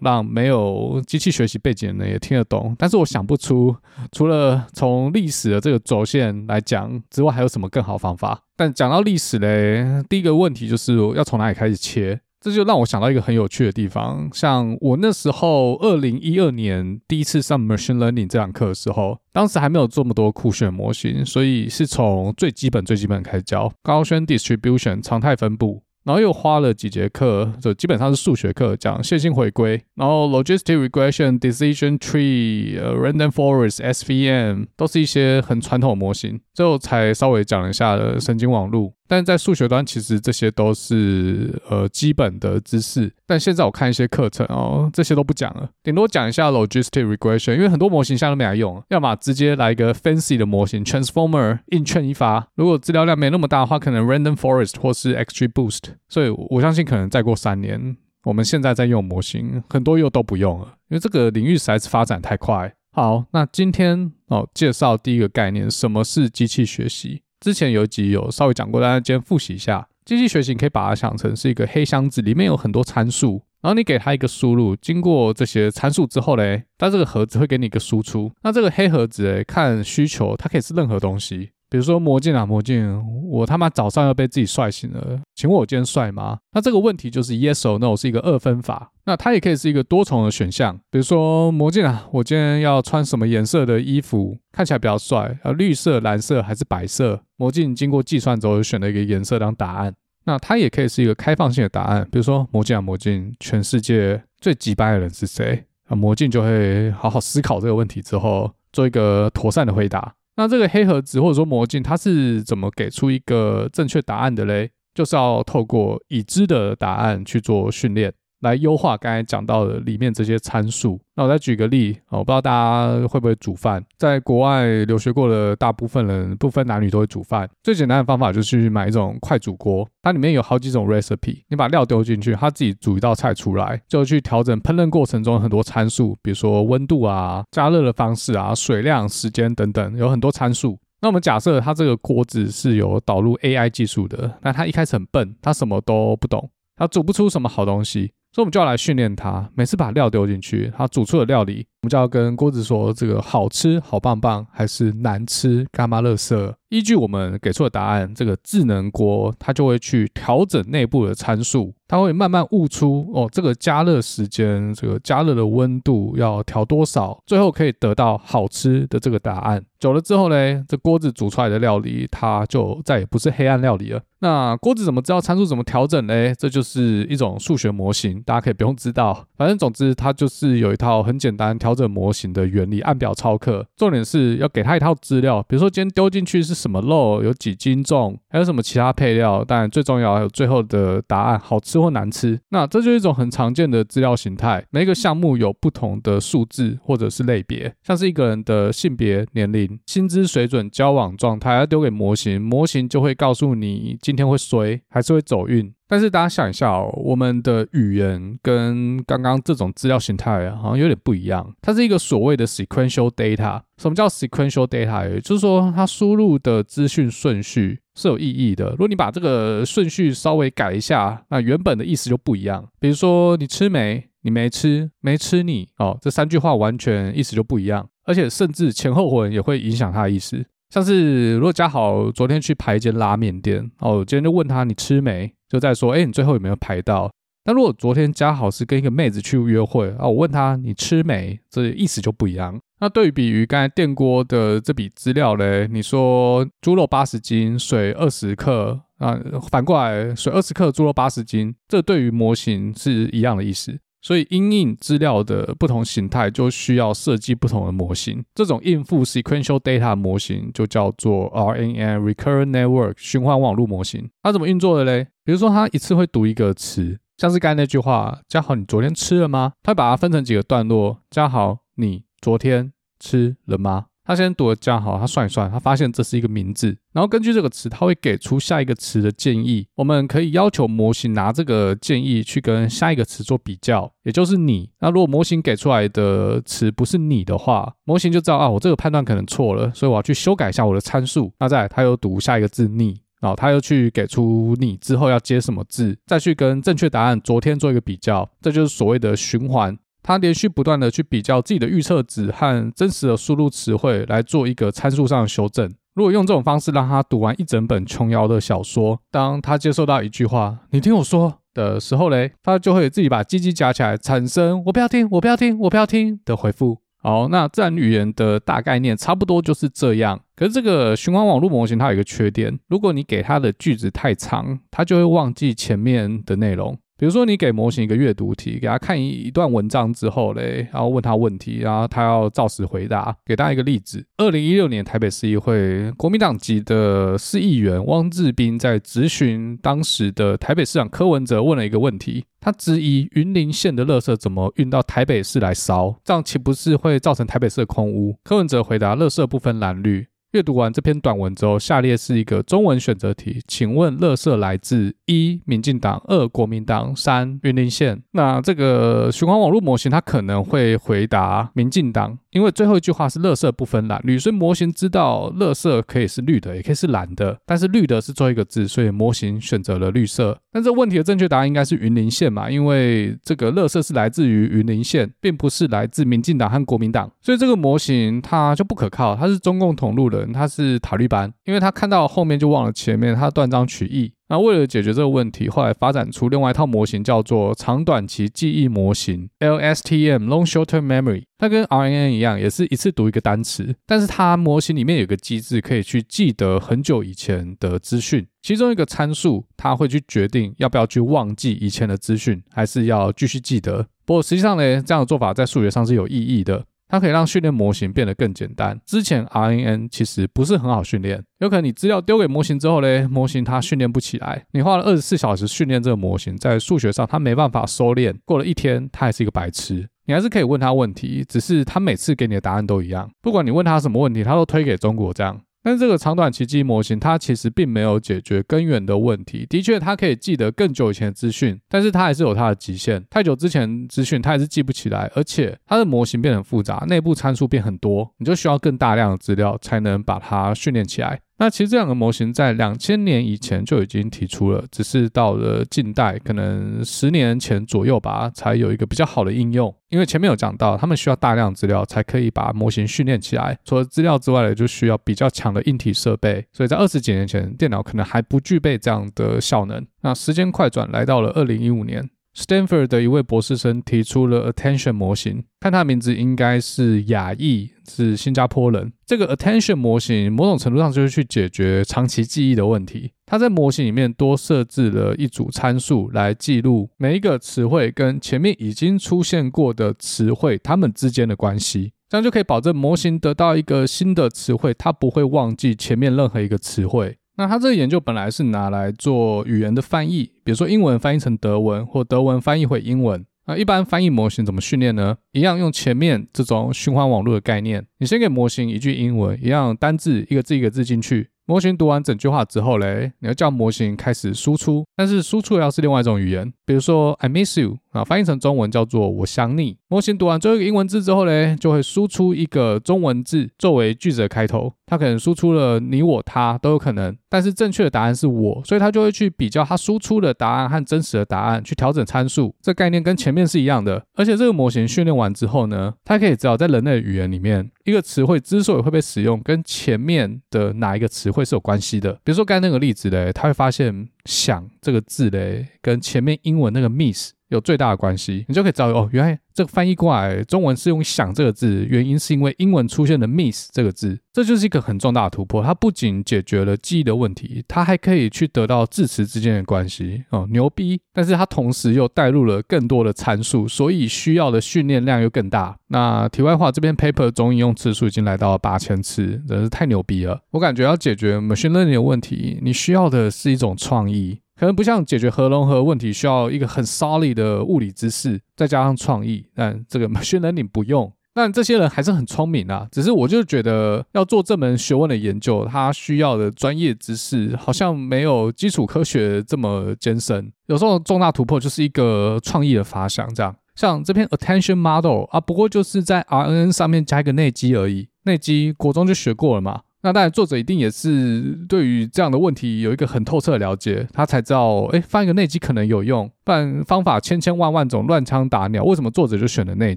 让没有机器学习背景的人也听得懂。但是我想不出，除了从历史的这个轴线来讲之外，还有什么更好方法。但讲到历史嘞，第一个问题就是要从哪里开始切？这就让我想到一个很有趣的地方，像我那时候二零一二年第一次上 machine learning 这堂课的时候，当时还没有这么多酷炫模型，所以是从最基本最基本开始教，Gaussian distribution 常态分布。然后又花了几节课，就基本上是数学课，讲线性回归，然后 logistic regression、decision tree、random forest、SVM 都是一些很传统的模型，最后才稍微讲了一下神经网络。但在数学端，其实这些都是呃基本的知识。但现在我看一些课程哦，这些都不讲了，顶多讲一下 logistic regression，因为很多模型现在都没来用，要么直接来一个 fancy 的模型 transformer 硬券一发。如果资料量没那么大的话，可能 random forest 或是 XGBoost。所以我相信，可能再过三年，我们现在在用模型，很多又都不用了，因为这个领域实在是发展太快。好，那今天哦介绍第一个概念，什么是机器学习？之前有一集有稍微讲过，大家今天复习一下。机器学习可以把它想成是一个黑箱子，里面有很多参数，然后你给它一个输入，经过这些参数之后嘞，它这个盒子会给你一个输出。那这个黑盒子诶，看需求，它可以是任何东西。比如说魔镜啊，魔镜，我他妈早上要被自己帅醒了，请问我今天帅吗？那这个问题就是 yes or no 是一个二分法，那它也可以是一个多重的选项。比如说魔镜啊，我今天要穿什么颜色的衣服看起来比较帅？啊，绿色、蓝色还是白色？魔镜经过计算之后选了一个颜色当答案。那它也可以是一个开放性的答案，比如说魔镜啊，魔镜，全世界最机掰的人是谁？啊，魔镜就会好好思考这个问题之后，做一个妥善的回答。那这个黑盒子或者说魔镜，它是怎么给出一个正确答案的嘞？就是要透过已知的答案去做训练。来优化刚才讲到的里面这些参数。那我再举个例，我不知道大家会不会煮饭。在国外留学过的大部分人，不分男女都会煮饭。最简单的方法就是去买一种快煮锅，它里面有好几种 recipe，你把料丢进去，它自己煮一道菜出来，就去调整烹饪过程中很多参数，比如说温度啊、加热的方式啊、水量、时间等等，有很多参数。那我们假设它这个锅子是有导入 AI 技术的，那它一开始很笨，它什么都不懂，它煮不出什么好东西。所以我们就要来训练它，每次把料丢进去，它煮出的料理，我们就要跟锅子说这个好吃好棒棒，还是难吃干嘛乐色。依据我们给出的答案，这个智能锅它就会去调整内部的参数，它会慢慢悟出哦，这个加热时间，这个加热的温度要调多少，最后可以得到好吃的这个答案。久了之后呢，这锅子煮出来的料理，它就再也不是黑暗料理了。那锅子怎么知道参数怎么调整呢？这就是一种数学模型，大家可以不用知道，反正总之它就是有一套很简单调整模型的原理，按表操课。重点是要给他一套资料，比如说今天丢进去是什么肉，有几斤重，还有什么其他配料，当然最重要还有最后的答案，好吃或难吃。那这就是一种很常见的资料形态，每一个项目有不同的数字或者是类别，像是一个人的性别、年龄。薪资水准、交往状态，要丢给模型，模型就会告诉你今天会衰还是会走运。但是大家想一下哦，我们的语言跟刚刚这种资料形态好像有点不一样。它是一个所谓的 sequential data。什么叫 sequential data？也就是说，它输入的资讯顺序是有意义的。如果你把这个顺序稍微改一下，那原本的意思就不一样。比如说，你吃没？你没吃，没吃你哦，这三句话完全意思就不一样。而且甚至前后文也会影响他的意思，像是如果嘉豪昨天去排一间拉面店，哦，今天就问他你吃没，就在说，哎，你最后有没有排到？但如果昨天嘉豪是跟一个妹子去约会啊，我问他你吃没，这意思就不一样。那对比于刚才电锅的这笔资料嘞，你说猪肉八十斤，水二十克啊，反过来水二十克，猪肉八十斤，这对于模型是一样的意思。所以，因应资料的不同形态，就需要设计不同的模型。这种应付 sequential data 模型就叫做 RNN Recurrent Network 循环网络模型。它怎么运作的嘞？比如说，他一次会读一个词，像是刚才那句话：“嘉豪，你昨天吃了吗？”他会把它分成几个段落：“嘉豪，你昨天吃了吗？”他先读了加号，他算一算，他发现这是一个名字，然后根据这个词，他会给出下一个词的建议。我们可以要求模型拿这个建议去跟下一个词做比较，也就是你。那如果模型给出来的词不是你的话，模型就知道啊，我这个判断可能错了，所以我要去修改一下我的参数。那再，他又读下一个字你，然后他又去给出你之后要接什么字，再去跟正确答案昨天做一个比较，这就是所谓的循环。他连续不断的去比较自己的预测值和真实的输入词汇来做一个参数上的修正。如果用这种方式让他读完一整本琼瑶的小说，当他接受到一句话“你听我说”的时候嘞，他就会自己把鸡鸡夹起来，产生“我不要听，我不要听，我不要听”的回复。好，那自然语言的大概念差不多就是这样。可是这个循环网络模型它有一个缺点，如果你给它的句子太长，它就会忘记前面的内容。比如说，你给模型一个阅读题，给他看一一段文章之后嘞，然后问他问题，然后他要照实回答。给大家一个例子：二零一六年台北市议会，国民党籍的市议员汪志斌在质询当时的台北市长柯文哲，问了一个问题，他质疑云林县的垃圾怎么运到台北市来烧，这样岂不是会造成台北市的空污？柯文哲回答：垃圾不分蓝绿。阅读完这篇短文之后，下列是一个中文选择题，请问乐色来自一民进党、二国民党、三云林县。那这个循环网络模型它可能会回答民进党，因为最后一句话是乐色不分蓝绿，所以模型知道乐色可以是绿的，也可以是蓝的，但是绿的是最后一个字，所以模型选择了绿色。但这问题的正确答案应该是云林县嘛，因为这个乐色是来自于云林县，并不是来自民进党和国民党，所以这个模型它就不可靠，它是中共同路人。他是塔绿班，因为他看到后面就忘了前面，他断章取义。那为了解决这个问题，后来发展出另外一套模型，叫做长短期记忆模型 （LSTM，Long Short Term Memory）。它跟 RNN 一样，也是一次读一个单词，但是它模型里面有个机制，可以去记得很久以前的资讯。其中一个参数，它会去决定要不要去忘记以前的资讯，还是要继续记得。不过实际上呢，这样的做法在数学上是有意义的。它可以让训练模型变得更简单。之前 RNN 其实不是很好训练，有可能你资料丢给模型之后嘞，模型它训练不起来。你花了二十四小时训练这个模型，在数学上它没办法收敛。过了一天，它还是一个白痴。你还是可以问他问题，只是他每次给你的答案都一样。不管你问他什么问题，他都推给中国这样。但是这个长短期记忆模型，它其实并没有解决根源的问题。的确，它可以记得更久以前的资讯，但是它还是有它的极限。太久之前资讯，它还是记不起来，而且它的模型变得很复杂，内部参数变很多，你就需要更大量的资料才能把它训练起来。那其实这两个模型在两千年以前就已经提出了，只是到了近代，可能十年前左右吧，才有一个比较好的应用。因为前面有讲到，他们需要大量资料才可以把模型训练起来。除了资料之外呢，就需要比较强的硬体设备。所以在二十几年前，电脑可能还不具备这样的效能。那时间快转来到了二零一五年。Stanford 的一位博士生提出了 Attention 模型，看他的名字应该是亚裔，是新加坡人。这个 Attention 模型某种程度上就是去解决长期记忆的问题。他在模型里面多设置了一组参数来记录每一个词汇跟前面已经出现过的词汇它们之间的关系，这样就可以保证模型得到一个新的词汇，它不会忘记前面任何一个词汇。那他这个研究本来是拿来做语言的翻译，比如说英文翻译成德文，或德文翻译回英文。那一般翻译模型怎么训练呢？一样用前面这种循环网络的概念，你先给模型一句英文，一样单字一个字一个字进去。模型读完整句话之后嘞，你要叫模型开始输出，但是输出要是另外一种语言，比如说 I miss you 啊，翻译成中文叫做我想你。模型读完最后一个英文字之后嘞，就会输出一个中文字作为句子的开头。它可能输出了你我他都有可能，但是正确的答案是我，所以它就会去比较它输出的答案和真实的答案，去调整参数。这概念跟前面是一样的，而且这个模型训练完之后呢，它可以知道在人类的语言里面，一个词汇之所以会被使用，跟前面的哪一个词汇是有关系的。比如说刚才那个例子嘞，它会发现“想”这个字嘞，跟前面英文那个 “miss”。有最大的关系，你就可以知道哦，原来这个翻译过来中文是用“想”这个字，原因是因为英文出现了 “miss” 这个字，这就是一个很重大的突破。它不仅解决了记忆的问题，它还可以去得到字词之间的关系哦，牛逼！但是它同时又带入了更多的参数，所以需要的训练量又更大。那题外话，这篇 paper 总引用次数已经来到了八千次，真是太牛逼了！我感觉要解决 machine learning 的问题，你需要的是一种创意。可能不像解决核融合问题需要一个很 solid 的物理知识，再加上创意，但这个 machine learning 不用。但这些人还是很聪明啊，只是我就觉得要做这门学问的研究，他需要的专业知识好像没有基础科学这么艰深。有时候重大突破就是一个创意的发想，这样。像这篇 attention model 啊，不过就是在 RNN 上面加一个内积而已，内积国中就学过了嘛。那当然，作者一定也是对于这样的问题有一个很透彻的了解，他才知道，哎，放一个内积可能有用，不然方法千千万万种，乱枪打鸟。为什么作者就选了内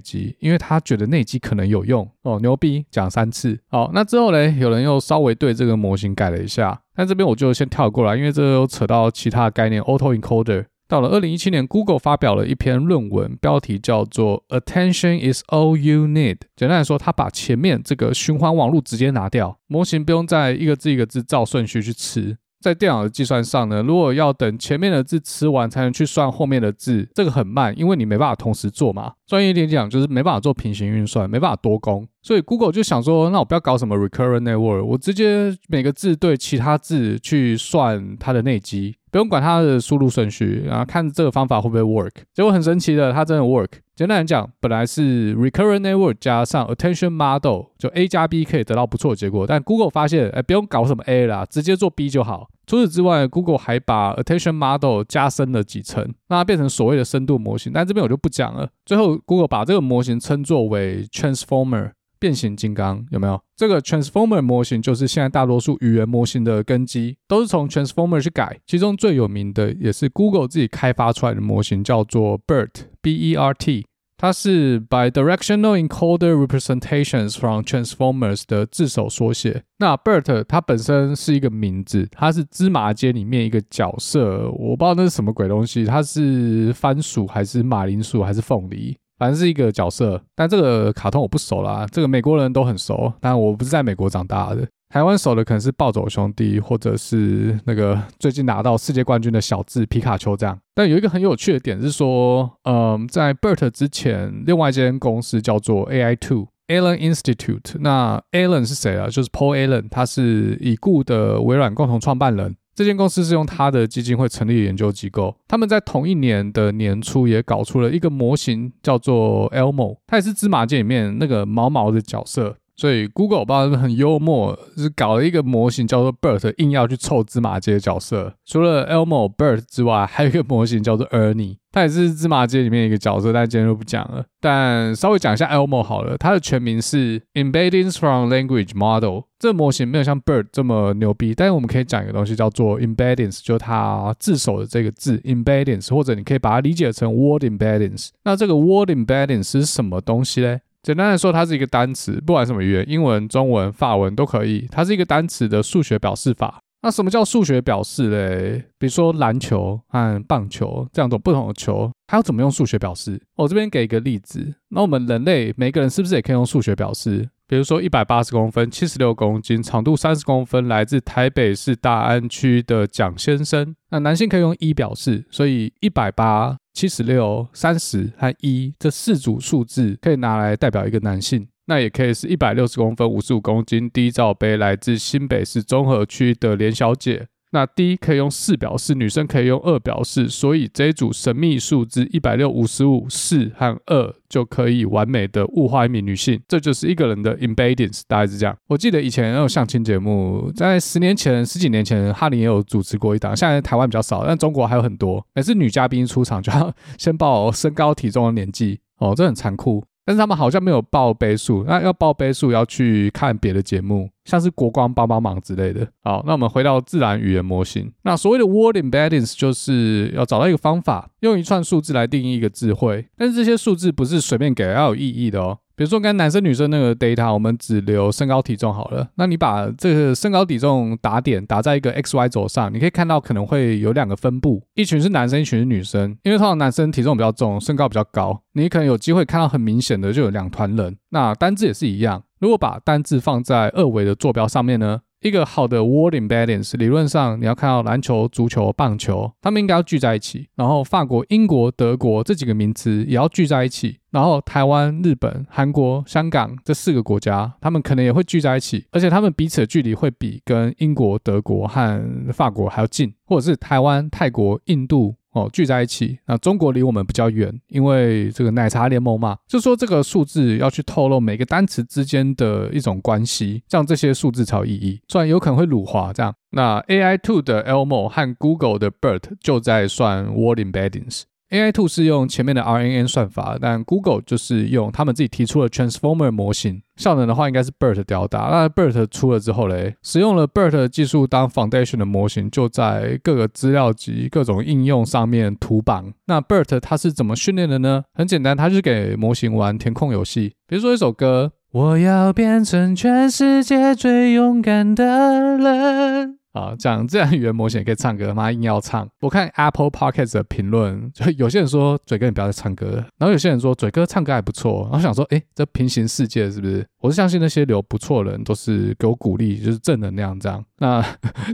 积？因为他觉得内积可能有用哦，牛逼，讲三次。好，那之后呢，有人又稍微对这个模型改了一下，但这边我就先跳过来，因为这又扯到其他概念，auto encoder。到了二零一七年，Google 发表了一篇论文，标题叫做 “Attention is all you need”。简单来说，它把前面这个循环网路直接拿掉，模型不用再一个字一个字照顺序去吃。在电脑的计算上呢，如果要等前面的字吃完才能去算后面的字，这个很慢，因为你没办法同时做嘛。专业一点讲，就是没办法做平行运算，没办法多工。所以 Google 就想说，那我不要搞什么 recurrent network，我直接每个字对其他字去算它的内积。不用管它的输入顺序，然后看这个方法会不会 work。结果很神奇的，它真的 work。简单来讲，本来是 recurrent network 加上 attention model，就 A 加 B 可以得到不错的结果。但 Google 发现，哎，不用搞什么 A 啦，直接做 B 就好。除此之外，Google 还把 attention model 加深了几层，让它变成所谓的深度模型。但这边我就不讲了。最后，Google 把这个模型称作为 transformer。变形金刚有没有？这个 Transformer 模型就是现在大多数语言模型的根基，都是从 Transformer 去改。其中最有名的也是 Google 自己开发出来的模型，叫做 BERT，B-E-R-T，它是 Bidirectional Encoder Representations from Transformers 的字首缩写。那 BERT 它本身是一个名字，它是芝麻街里面一个角色，我不知道那是什么鬼东西，它是番薯还是马铃薯还是凤梨？反正是一个角色，但这个卡通我不熟啦。这个美国人都很熟，但我不是在美国长大的。台湾熟的可能是暴走兄弟，或者是那个最近拿到世界冠军的小智皮卡丘这样。但有一个很有趣的点是说，嗯，在 BERT 之前，另外一间公司叫做 AI Two Allen Institute。那 Allen 是谁啊？就是 Paul Allen，他是已故的微软共同创办人。这间公司是用他的基金会成立的研究机构，他们在同一年的年初也搞出了一个模型，叫做 Elmo，它也是芝麻街里面那个毛毛的角色。所以 Google 爸爸很幽默，是搞了一个模型叫做 BERT，硬要去凑芝麻街的角色。除了 Elmo、BERT 之外，还有一个模型叫做 Ernie，它也是芝麻街里面一个角色，但今天就不讲了。但稍微讲一下 Elmo 好了，它的全名是 Embeddings from Language Model。这模型没有像 BERT 这么牛逼，但是我们可以讲一个东西叫做 Embeddings，就它字首的这个字 Embeddings，或者你可以把它理解成 Word Embeddings。那这个 Word Embeddings 是什么东西嘞？简单来说，它是一个单词，不管什么语言，英文、中文、法文都可以。它是一个单词的数学表示法。那什么叫数学表示嘞？比如说篮球和棒球这样种不同的球，它要怎么用数学表示？我这边给一个例子。那我们人类每个人是不是也可以用数学表示？比如说一百八十公分，七十六公斤，长度三十公分，来自台北市大安区的蒋先生。那男性可以用一表示，所以一百八。七十六、三十和一这四组数字可以拿来代表一个男性，那也可以是一百六十公分、五十五公斤、低罩杯，来自新北市中和区的连小姐。那 D 可以用四表示，女生可以用二表示，所以这一组神秘数字一百六、五十五、四和二就可以完美的物化一名女性，这就是一个人的 embeddings，大概是这样。我记得以前有相亲节目，在十年前、十几年前，哈林也有主持过一档，现在台湾比较少，但中国还有很多。每次女嘉宾出场就要先报身高、体重的年纪，哦，这很残酷。但是他们好像没有报倍数，那要报倍数要去看别的节目，像是国光帮帮忙之类的。好，那我们回到自然语言模型，那所谓的 word embeddings 就是要找到一个方法，用一串数字来定义一个智慧，但是这些数字不是随便给，要有意义的哦。比如说，跟男生女生那个 data，我们只留身高体重好了。那你把这个身高体重打点打在一个 x y 轴上，你可以看到可能会有两个分布，一群是男生，一群是女生。因为通常男生体重比较重，身高比较高，你可能有机会看到很明显的就有两团人。那单字也是一样，如果把单字放在二维的坐标上面呢？一个好的 world embeddings，理论上你要看到篮球、足球、棒球，他们应该要聚在一起。然后法国、英国、德国这几个名词也要聚在一起。然后台湾、日本、韩国、香港这四个国家，他们可能也会聚在一起，而且他们彼此的距离会比跟英国、德国和法国还要近，或者是台湾、泰国、印度。哦，聚在一起。那中国离我们比较远，因为这个奶茶联盟嘛，就说这个数字要去透露每个单词之间的一种关系，这样这些数字才有意义。虽然有可能会辱华这样。那 AI two 的 Elmo 和 Google 的 BERT 就在算 Word Embeddings。AI2 是用前面的 RNN 算法，但 Google 就是用他们自己提出的 Transformer 模型，效能的话应该是 BERT 屌打。那 BERT 出了之后嘞，使用了 BERT 技术当 Foundation 的模型，就在各个资料集、各种应用上面涂榜。那 BERT 它是怎么训练的呢？很简单，它就是给模型玩填空游戏，比如说一首歌，我要变成全世界最勇敢的人。啊，讲自然语言模型也可以唱歌，妈硬要唱。我看 Apple Podcast 的评论，就 有些人说嘴哥你不要再唱歌，然后有些人说嘴哥唱歌还不错，然后想说，哎，这平行世界是不是？我是相信那些留不错的人都是给我鼓励，就是正能量这样。那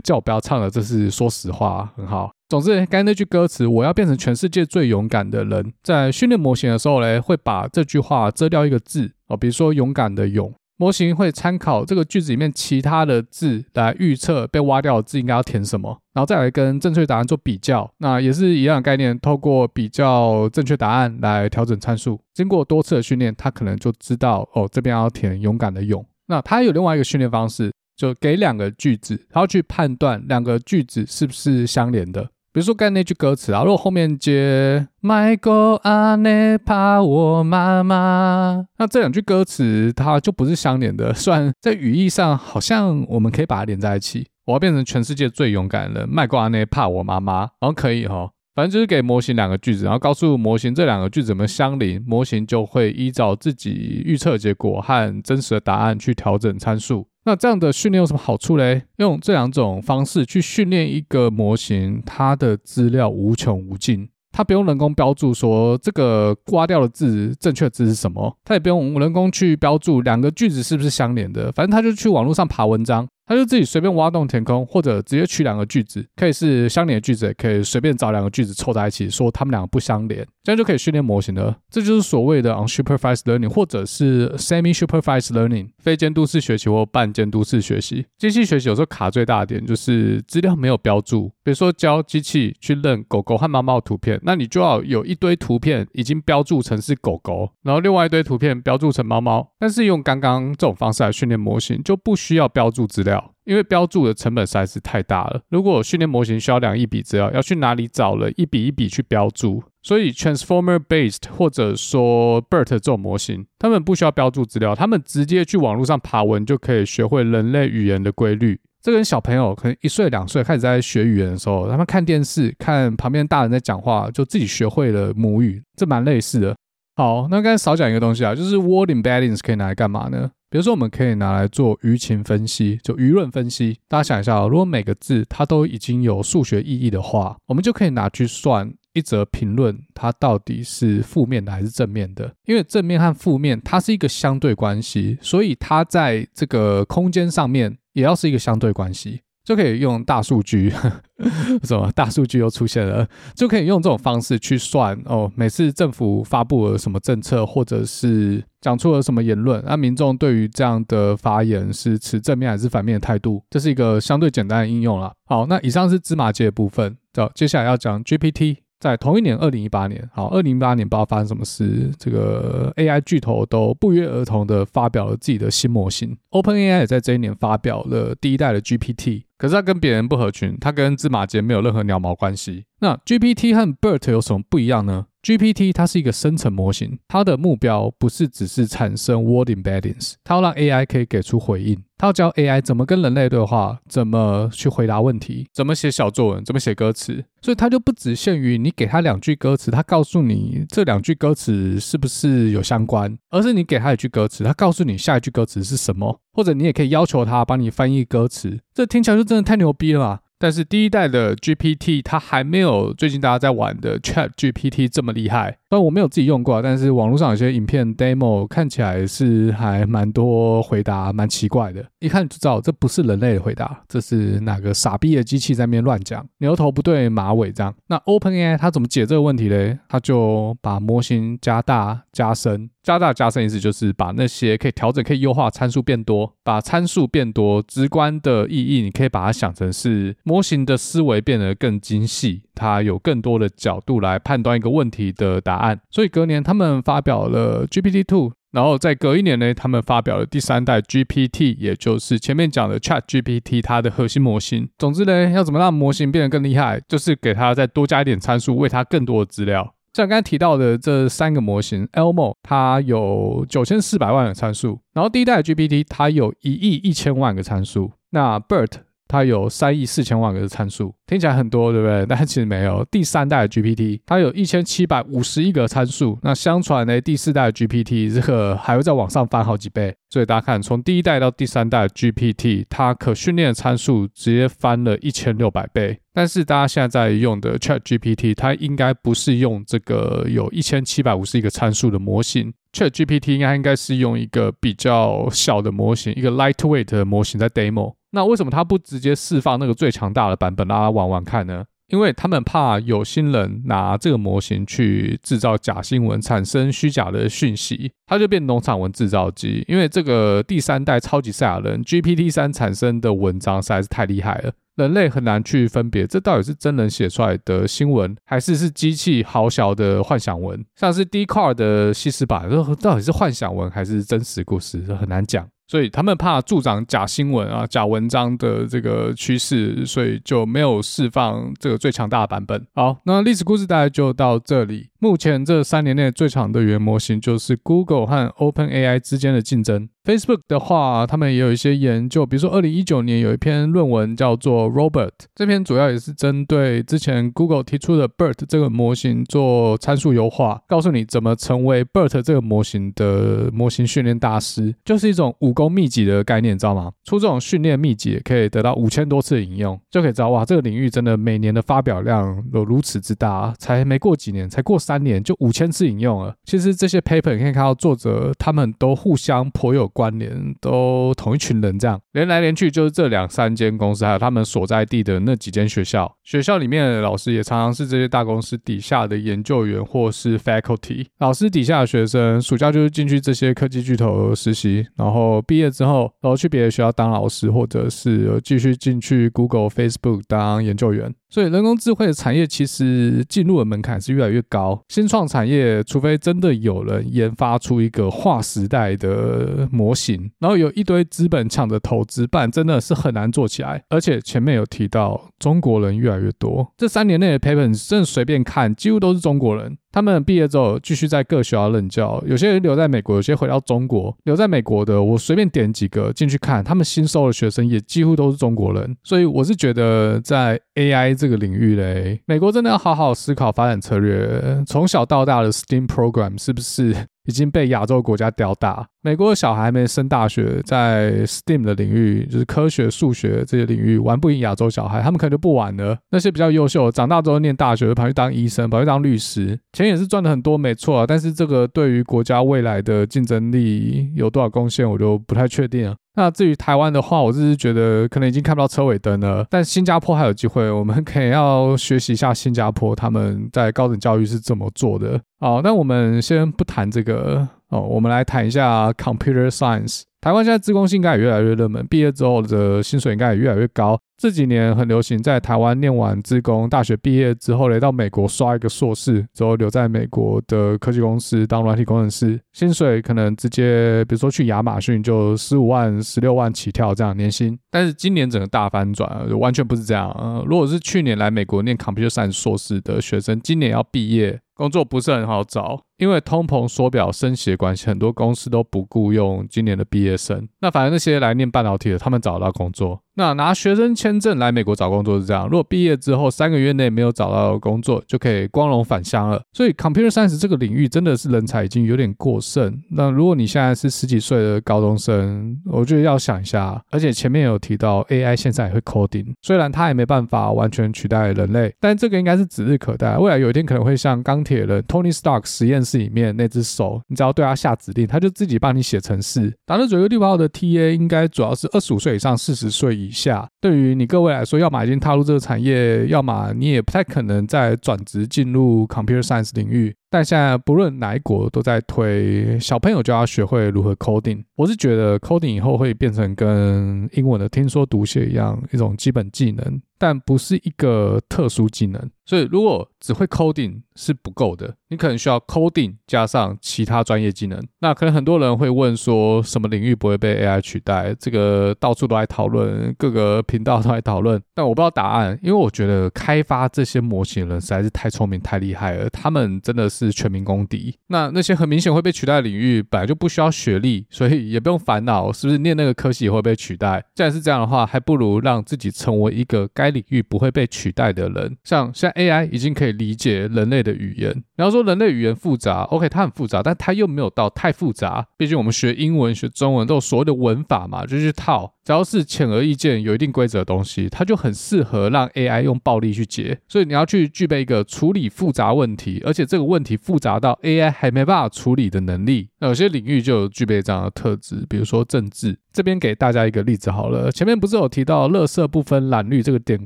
叫我不要唱了，这是说实话，很好。总之，刚才那句歌词“我要变成全世界最勇敢的人”，在训练模型的时候呢，会把这句话遮掉一个字哦，比如说“勇敢”的“勇”。模型会参考这个句子里面其他的字来预测被挖掉的字应该要填什么，然后再来跟正确答案做比较。那也是一样的概念，透过比较正确答案来调整参数。经过多次的训练，他可能就知道哦，这边要填“勇敢”的“勇”。那他有另外一个训练方式，就给两个句子，然后去判断两个句子是不是相连的。比如说刚才那句歌词啊，如果后面接 My God，阿内怕我妈妈，那这两句歌词它就不是相连的。虽然在语义上好像我们可以把它连在一起，我要变成全世界最勇敢的人，My God，阿内怕我妈妈，然后可以哈，反正就是给模型两个句子，然后告诉模型这两个句子怎么相邻，模型就会依照自己预测结果和真实的答案去调整参数。那这样的训练有什么好处嘞？用这两种方式去训练一个模型，它的资料无穷无尽，它不用人工标注说这个刮掉的字正确字是什么，它也不用人工去标注两个句子是不是相连的，反正它就去网络上爬文章。他就自己随便挖洞填空，或者直接取两个句子，可以是相连的句子，也可以随便找两个句子凑在一起，说他们两个不相连，这样就可以训练模型了。这就是所谓的 unsupervised learning，或者是 semi-supervised learning，非监督式学习或半监督式学习。机器学习有时候卡最大的点就是资料没有标注，比如说教机器去认狗狗和猫猫的图片，那你就要有一堆图片已经标注成是狗狗，然后另外一堆图片标注成猫猫，但是用刚刚这种方式来训练模型，就不需要标注资料。因为标注的成本实在是太大了。如果训练模型需要两亿笔资料，要去哪里找了一笔一笔去标注？所以 Transformer Based 或者说 BERT 这种模型，他们不需要标注资料，他们直接去网络上爬文就可以学会人类语言的规律。这跟小朋友可能一岁两岁开始在学语言的时候，他们看电视看旁边大人在讲话，就自己学会了母语，这蛮类似的。好，那刚才少讲一个东西啊，就是 Word Embeddings 可以拿来干嘛呢？比如说，我们可以拿来做舆情分析，就舆论分析。大家想一下哦，如果每个字它都已经有数学意义的话，我们就可以拿去算一则评论，它到底是负面的还是正面的。因为正面和负面它是一个相对关系，所以它在这个空间上面也要是一个相对关系。就可以用大数据，什么大数据又出现了，就可以用这种方式去算哦。每次政府发布了什么政策，或者是讲出了什么言论，那民众对于这样的发言是持正面还是反面的态度，这是一个相对简单的应用了。好，那以上是芝麻街的部分，走，接下来要讲 GPT。在同一年，二零一八年，好，二零一八年不知道发生什么事，这个 AI 巨头都不约而同的发表了自己的新模型。OpenAI 也在这一年发表了第一代的 GPT，可是它跟别人不合群，它跟芝麻街没有任何鸟毛关系。那 GPT 和 BERT 有什么不一样呢？GPT 它是一个生成模型，它的目标不是只是产生 word embeddings，它要让 AI 可以给出回应，它要教 AI 怎么跟人类对话，怎么去回答问题，怎么写小作文，怎么写歌词，所以它就不只限于你给它两句歌词，它告诉你这两句歌词是不是有相关，而是你给它一句歌词，它告诉你下一句歌词是什么，或者你也可以要求它帮你翻译歌词，这听起来就真的太牛逼了嘛。但是第一代的 GPT 它还没有最近大家在玩的 Chat GPT 这么厉害。虽然我没有自己用过，但是网络上有些影片 demo 看起来是还蛮多回答蛮奇怪的，一看就知道这不是人类的回答，这是哪个傻逼的机器在那边乱讲，牛头不对马尾这样。那 OpenAI 它怎么解这个问题嘞？它就把模型加大加深，加大加深意思就是把那些可以调整、可以优化参数变多，把参数变多，直观的意义你可以把它想成是。模型的思维变得更精细，它有更多的角度来判断一个问题的答答案。所以隔年他们发表了 GPT Two，然后在隔一年呢，他们发表了第三代 GPT，也就是前面讲的 ChatGPT 它的核心模型。总之呢，要怎么让模型变得更厉害，就是给它再多加一点参数，喂它更多的资料。像刚才提到的这三个模型，Elmo 它有九千四百万个参数，然后第一代 GPT 它有一亿一千万个参数，那 BERT 它有三亿四千万个参数，听起来很多，对不对？但其实没有。第三代的 GPT 它有一千七百五十亿个参数，那相传呢，第四代的 GPT 这个还会再往上翻好几倍。所以大家看，从第一代到第三代的 GPT，它可训练的参数直接翻了一千六百倍。但是大家现在在用的 ChatGPT，它应该不是用这个有一千七百五十亿个参数的模型，ChatGPT 应该应该是用一个比较小的模型，一个 lightweight 的模型在 demo。那为什么它不直接释放那个最强大的版本，让大家玩玩看呢？因为他们怕有心人拿这个模型去制造假新闻，产生虚假的讯息，它就变农场文制造机。因为这个第三代超级赛亚人 GPT 三产生的文章实在是太厉害了，人类很难去分别这到底是真人写出来的新闻，还是是机器好小的幻想文。像是 Dcard 的西施版，这到底是幻想文还是真实故事，很难讲。所以他们怕助长假新闻啊、假文章的这个趋势，所以就没有释放这个最强大的版本。好，那历史故事大概就到这里。目前这三年内最强的语言模型就是 Google 和 OpenAI 之间的竞争。Facebook 的话，他们也有一些研究，比如说二零一九年有一篇论文叫做 Robert，这篇主要也是针对之前 Google 提出的 BERT 这个模型做参数优化，告诉你怎么成为 BERT 这个模型的模型训练大师，就是一种武功秘籍的概念，知道吗？出这种训练秘籍可以得到五千多次的引用，就可以知道哇，这个领域真的每年的发表量有如此之大，才没过几年，才过。三年就五千次引用了。其实这些 paper 你可以看到作者他们都互相颇有关联，都同一群人这样连来连去就是这两三间公司，还有他们所在地的那几间学校。学校里面的老师也常常是这些大公司底下的研究员或是 faculty。老师底下的学生暑假就是进去这些科技巨头实习，然后毕业之后然后去别的学校当老师，或者是继续进去 Google、Facebook 当研究员。所以人工智慧的产业其实进入的门槛是越来越高。新创产业，除非真的有人研发出一个划时代的模型，然后有一堆资本抢着投资，办真的是很难做起来。而且前面有提到中国人越来越多，这三年内的 paper 真的随便看，几乎都是中国人。他们毕业之后继续在各学校任教，有些人留在美国，有些回到中国。留在美国的，我随便点几个进去看，他们新收的学生也几乎都是中国人。所以我是觉得，在 AI 这个领域嘞，美国真的要好好思考发展策略。从小到大的 STEAM program 是不是已经被亚洲国家吊打？美国的小孩没升大学，在 STEAM 的领域，就是科学、数学这些领域玩不赢亚洲小孩，他们可能就不玩了。那些比较优秀，长大之后念大学，跑去当医生，跑去当律师，钱也是赚的很多，没错啊。但是这个对于国家未来的竞争力有多少贡献，我就不太确定了。那至于台湾的话，我只是觉得可能已经看不到车尾灯了。但新加坡还有机会，我们可以要学习一下新加坡他们在高等教育是怎么做的。好，那我们先不谈这个哦，我们来谈一下 Computer Science。台湾现在自工系应该也越来越热门，毕业之后的薪水应该也越来越高。这几年很流行，在台湾念完自工，大学毕业之后来到美国刷一个硕士，之后留在美国的科技公司当软体工程师，薪水可能直接，比如说去亚马逊就十五万、十六万起跳这样年薪。但是今年整个大翻转，完全不是这样。呃，如果是去年来美国念 Computer Science 硕士的学生，今年要毕业，工作不是很好找。因为通膨缩表升息的关系，很多公司都不雇佣今年的毕业生。那反正那些来念半导体的，他们找得到工作。那拿学生签证来美国找工作是这样：如果毕业之后三个月内没有找到工作，就可以光荣返乡了。所以，Computer Science 这个领域真的是人才已经有点过剩。那如果你现在是十几岁的高中生，我觉得要想一下。而且前面有提到 AI 现在也会 coding，虽然它也没办法完全取代人类，但这个应该是指日可待。未来有一天可能会像钢铁人 Tony Stark 实验室里面那只手，你只要对他下指令，他就自己帮你写程式。打的左右六号的 TA 应该主要是二十五岁以上、四十岁以下。对于你各位来说，要么已经踏入这个产业，要么你也不太可能再转职进入 Computer Science 领域。但现在不论哪一国都在推小朋友就要学会如何 coding。我是觉得 coding 以后会变成跟英文的听说读写一样一种基本技能，但不是一个特殊技能。所以如果只会 coding 是不够的，你可能需要 coding 加上其他专业技能。那可能很多人会问说，什么领域不会被 AI 取代？这个到处都在讨论，各个频道都在讨论，但我不知道答案，因为我觉得开发这些模型的人实在是太聪明、太厉害了，他们真的是全民公敌。那那些很明显会被取代的领域，本来就不需要学历，所以也不用烦恼是不是念那个科系会被取代。既然是这样的话，还不如让自己成为一个该领域不会被取代的人。像现在 AI 已经可以理解人类的语言。然后说人类语言复杂，OK，它很复杂，但它又没有到太复杂。毕竟我们学英文、学中文都有所谓的文法嘛，就去套。只要是显而易见、有一定规则的东西，它就很适合让 AI 用暴力去解。所以你要去具备一个处理复杂问题，而且这个问题复杂到 AI 还没办法处理的能力。那有些领域就有具备这样的特质，比如说政治。这边给大家一个例子好了，前面不是有提到“垃圾不分蓝绿”这个典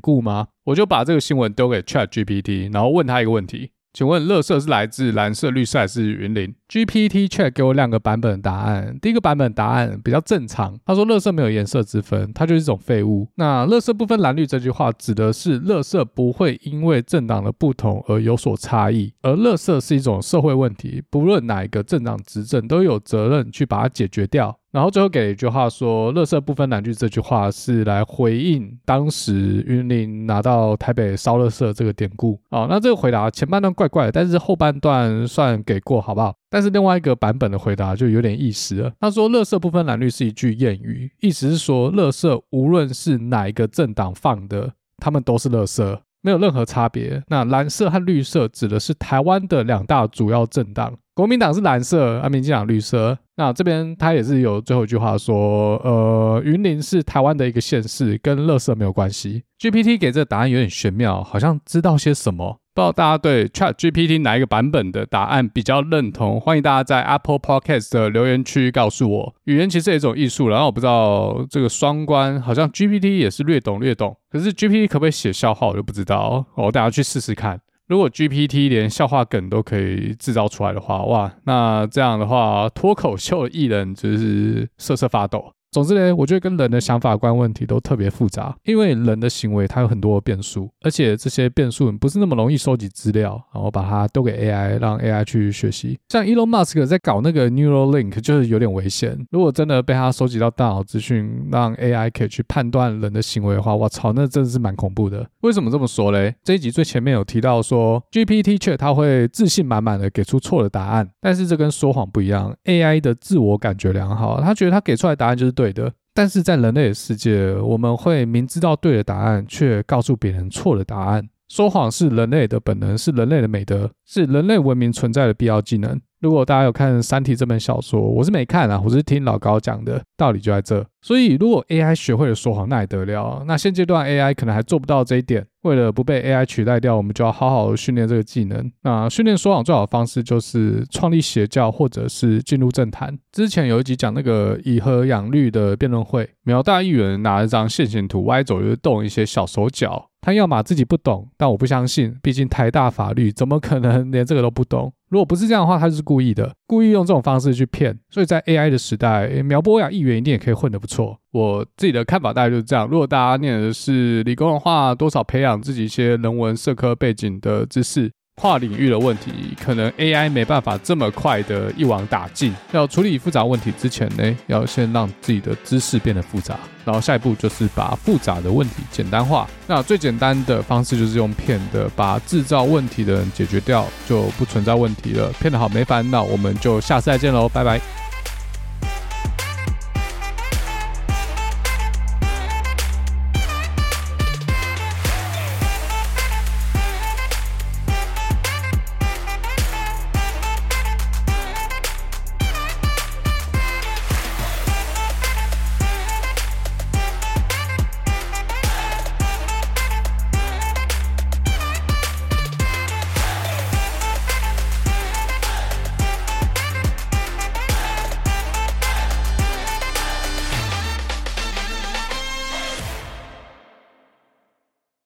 故吗？我就把这个新闻丢给 ChatGPT，然后问他一个问题。请问，乐色是来自蓝色、绿色还是云林？GPT Chat 给我两个版本的答案。第一个版本答案比较正常，他说乐色没有颜色之分，它就是一种废物。那乐色不分蓝绿这句话指的是乐色不会因为政党的不同而有所差异，而乐色是一种社会问题，不论哪一个政党执政都有责任去把它解决掉。然后最后给了一句话说：“垃圾不分蓝绿。”这句话是来回应当时云林拿到台北烧垃圾这个典故。哦，那这个回答前半段怪怪的，但是后半段算给过，好不好？但是另外一个版本的回答就有点意思了。他说：“垃圾不分蓝绿是一句谚语，意思是说，垃圾无论是哪一个政党放的，他们都是垃圾，没有任何差别。那蓝色和绿色指的是台湾的两大主要政党。”国民党是蓝色，啊，民进党绿色。那这边他也是有最后一句话说，呃，云林是台湾的一个县市，跟垃圾没有关系。GPT 给这个答案有点玄妙，好像知道些什么。不知道大家对 ChatGPT 哪一个版本的答案比较认同？欢迎大家在 Apple Podcast 的留言区告诉我。语言其实也是一种艺术，然后我不知道这个双关，好像 GPT 也是略懂略懂，可是 GPT 可不可以写笑话，我就不知道。我等下去试试看。如果 GPT 连笑话梗都可以制造出来的话，哇，那这样的话，脱口秀艺人就是瑟瑟发抖。总之呢，我觉得跟人的想法观问题都特别复杂，因为人的行为它有很多的变数，而且这些变数不是那么容易收集资料，然后把它丢给 AI，让 AI 去学习。像 Elon Musk 在搞那个 Neuralink 就是有点危险，如果真的被他收集到大脑资讯，让 AI 可以去判断人的行为的话，我操，那真的是蛮恐怖的。为什么这么说嘞？这一集最前面有提到说，GPT 却它会自信满满的给出错的答案，但是这跟说谎不一样，AI 的自我感觉良好，他觉得他给出来答案就是对。对的，但是在人类的世界，我们会明知道对的答案，却告诉别人错的答案。说谎是人类的本能，是人类的美德，是人类文明存在的必要技能。如果大家有看《三体》这本小说，我是没看啊，我是听老高讲的，道理就在这。所以，如果 AI 学会了说谎，那也得了。那现阶段 AI 可能还做不到这一点。为了不被 AI 取代掉，我们就要好好训练这个技能。那训练说谎最好的方式就是创立邪教，或者是进入政坛。之前有一集讲那个以和养绿的辩论会，苗大议员拿一张线形图歪走就动一些小手脚。他要么自己不懂，但我不相信，毕竟台大法律怎么可能连这个都不懂？如果不是这样的话，他就是故意的，故意用这种方式去骗。所以在 AI 的时代，苗博雅议员一定也可以混得不错。我自己的看法大概就是这样。如果大家念的是理工的话，多少培养自己一些人文社科背景的知识。跨领域的问题，可能 AI 没办法这么快的一网打尽。要处理复杂问题之前呢，要先让自己的知识变得复杂，然后下一步就是把复杂的问题简单化。那最简单的方式就是用骗的，把制造问题的人解决掉，就不存在问题了。骗得好没烦恼，我们就下次再见喽，拜拜。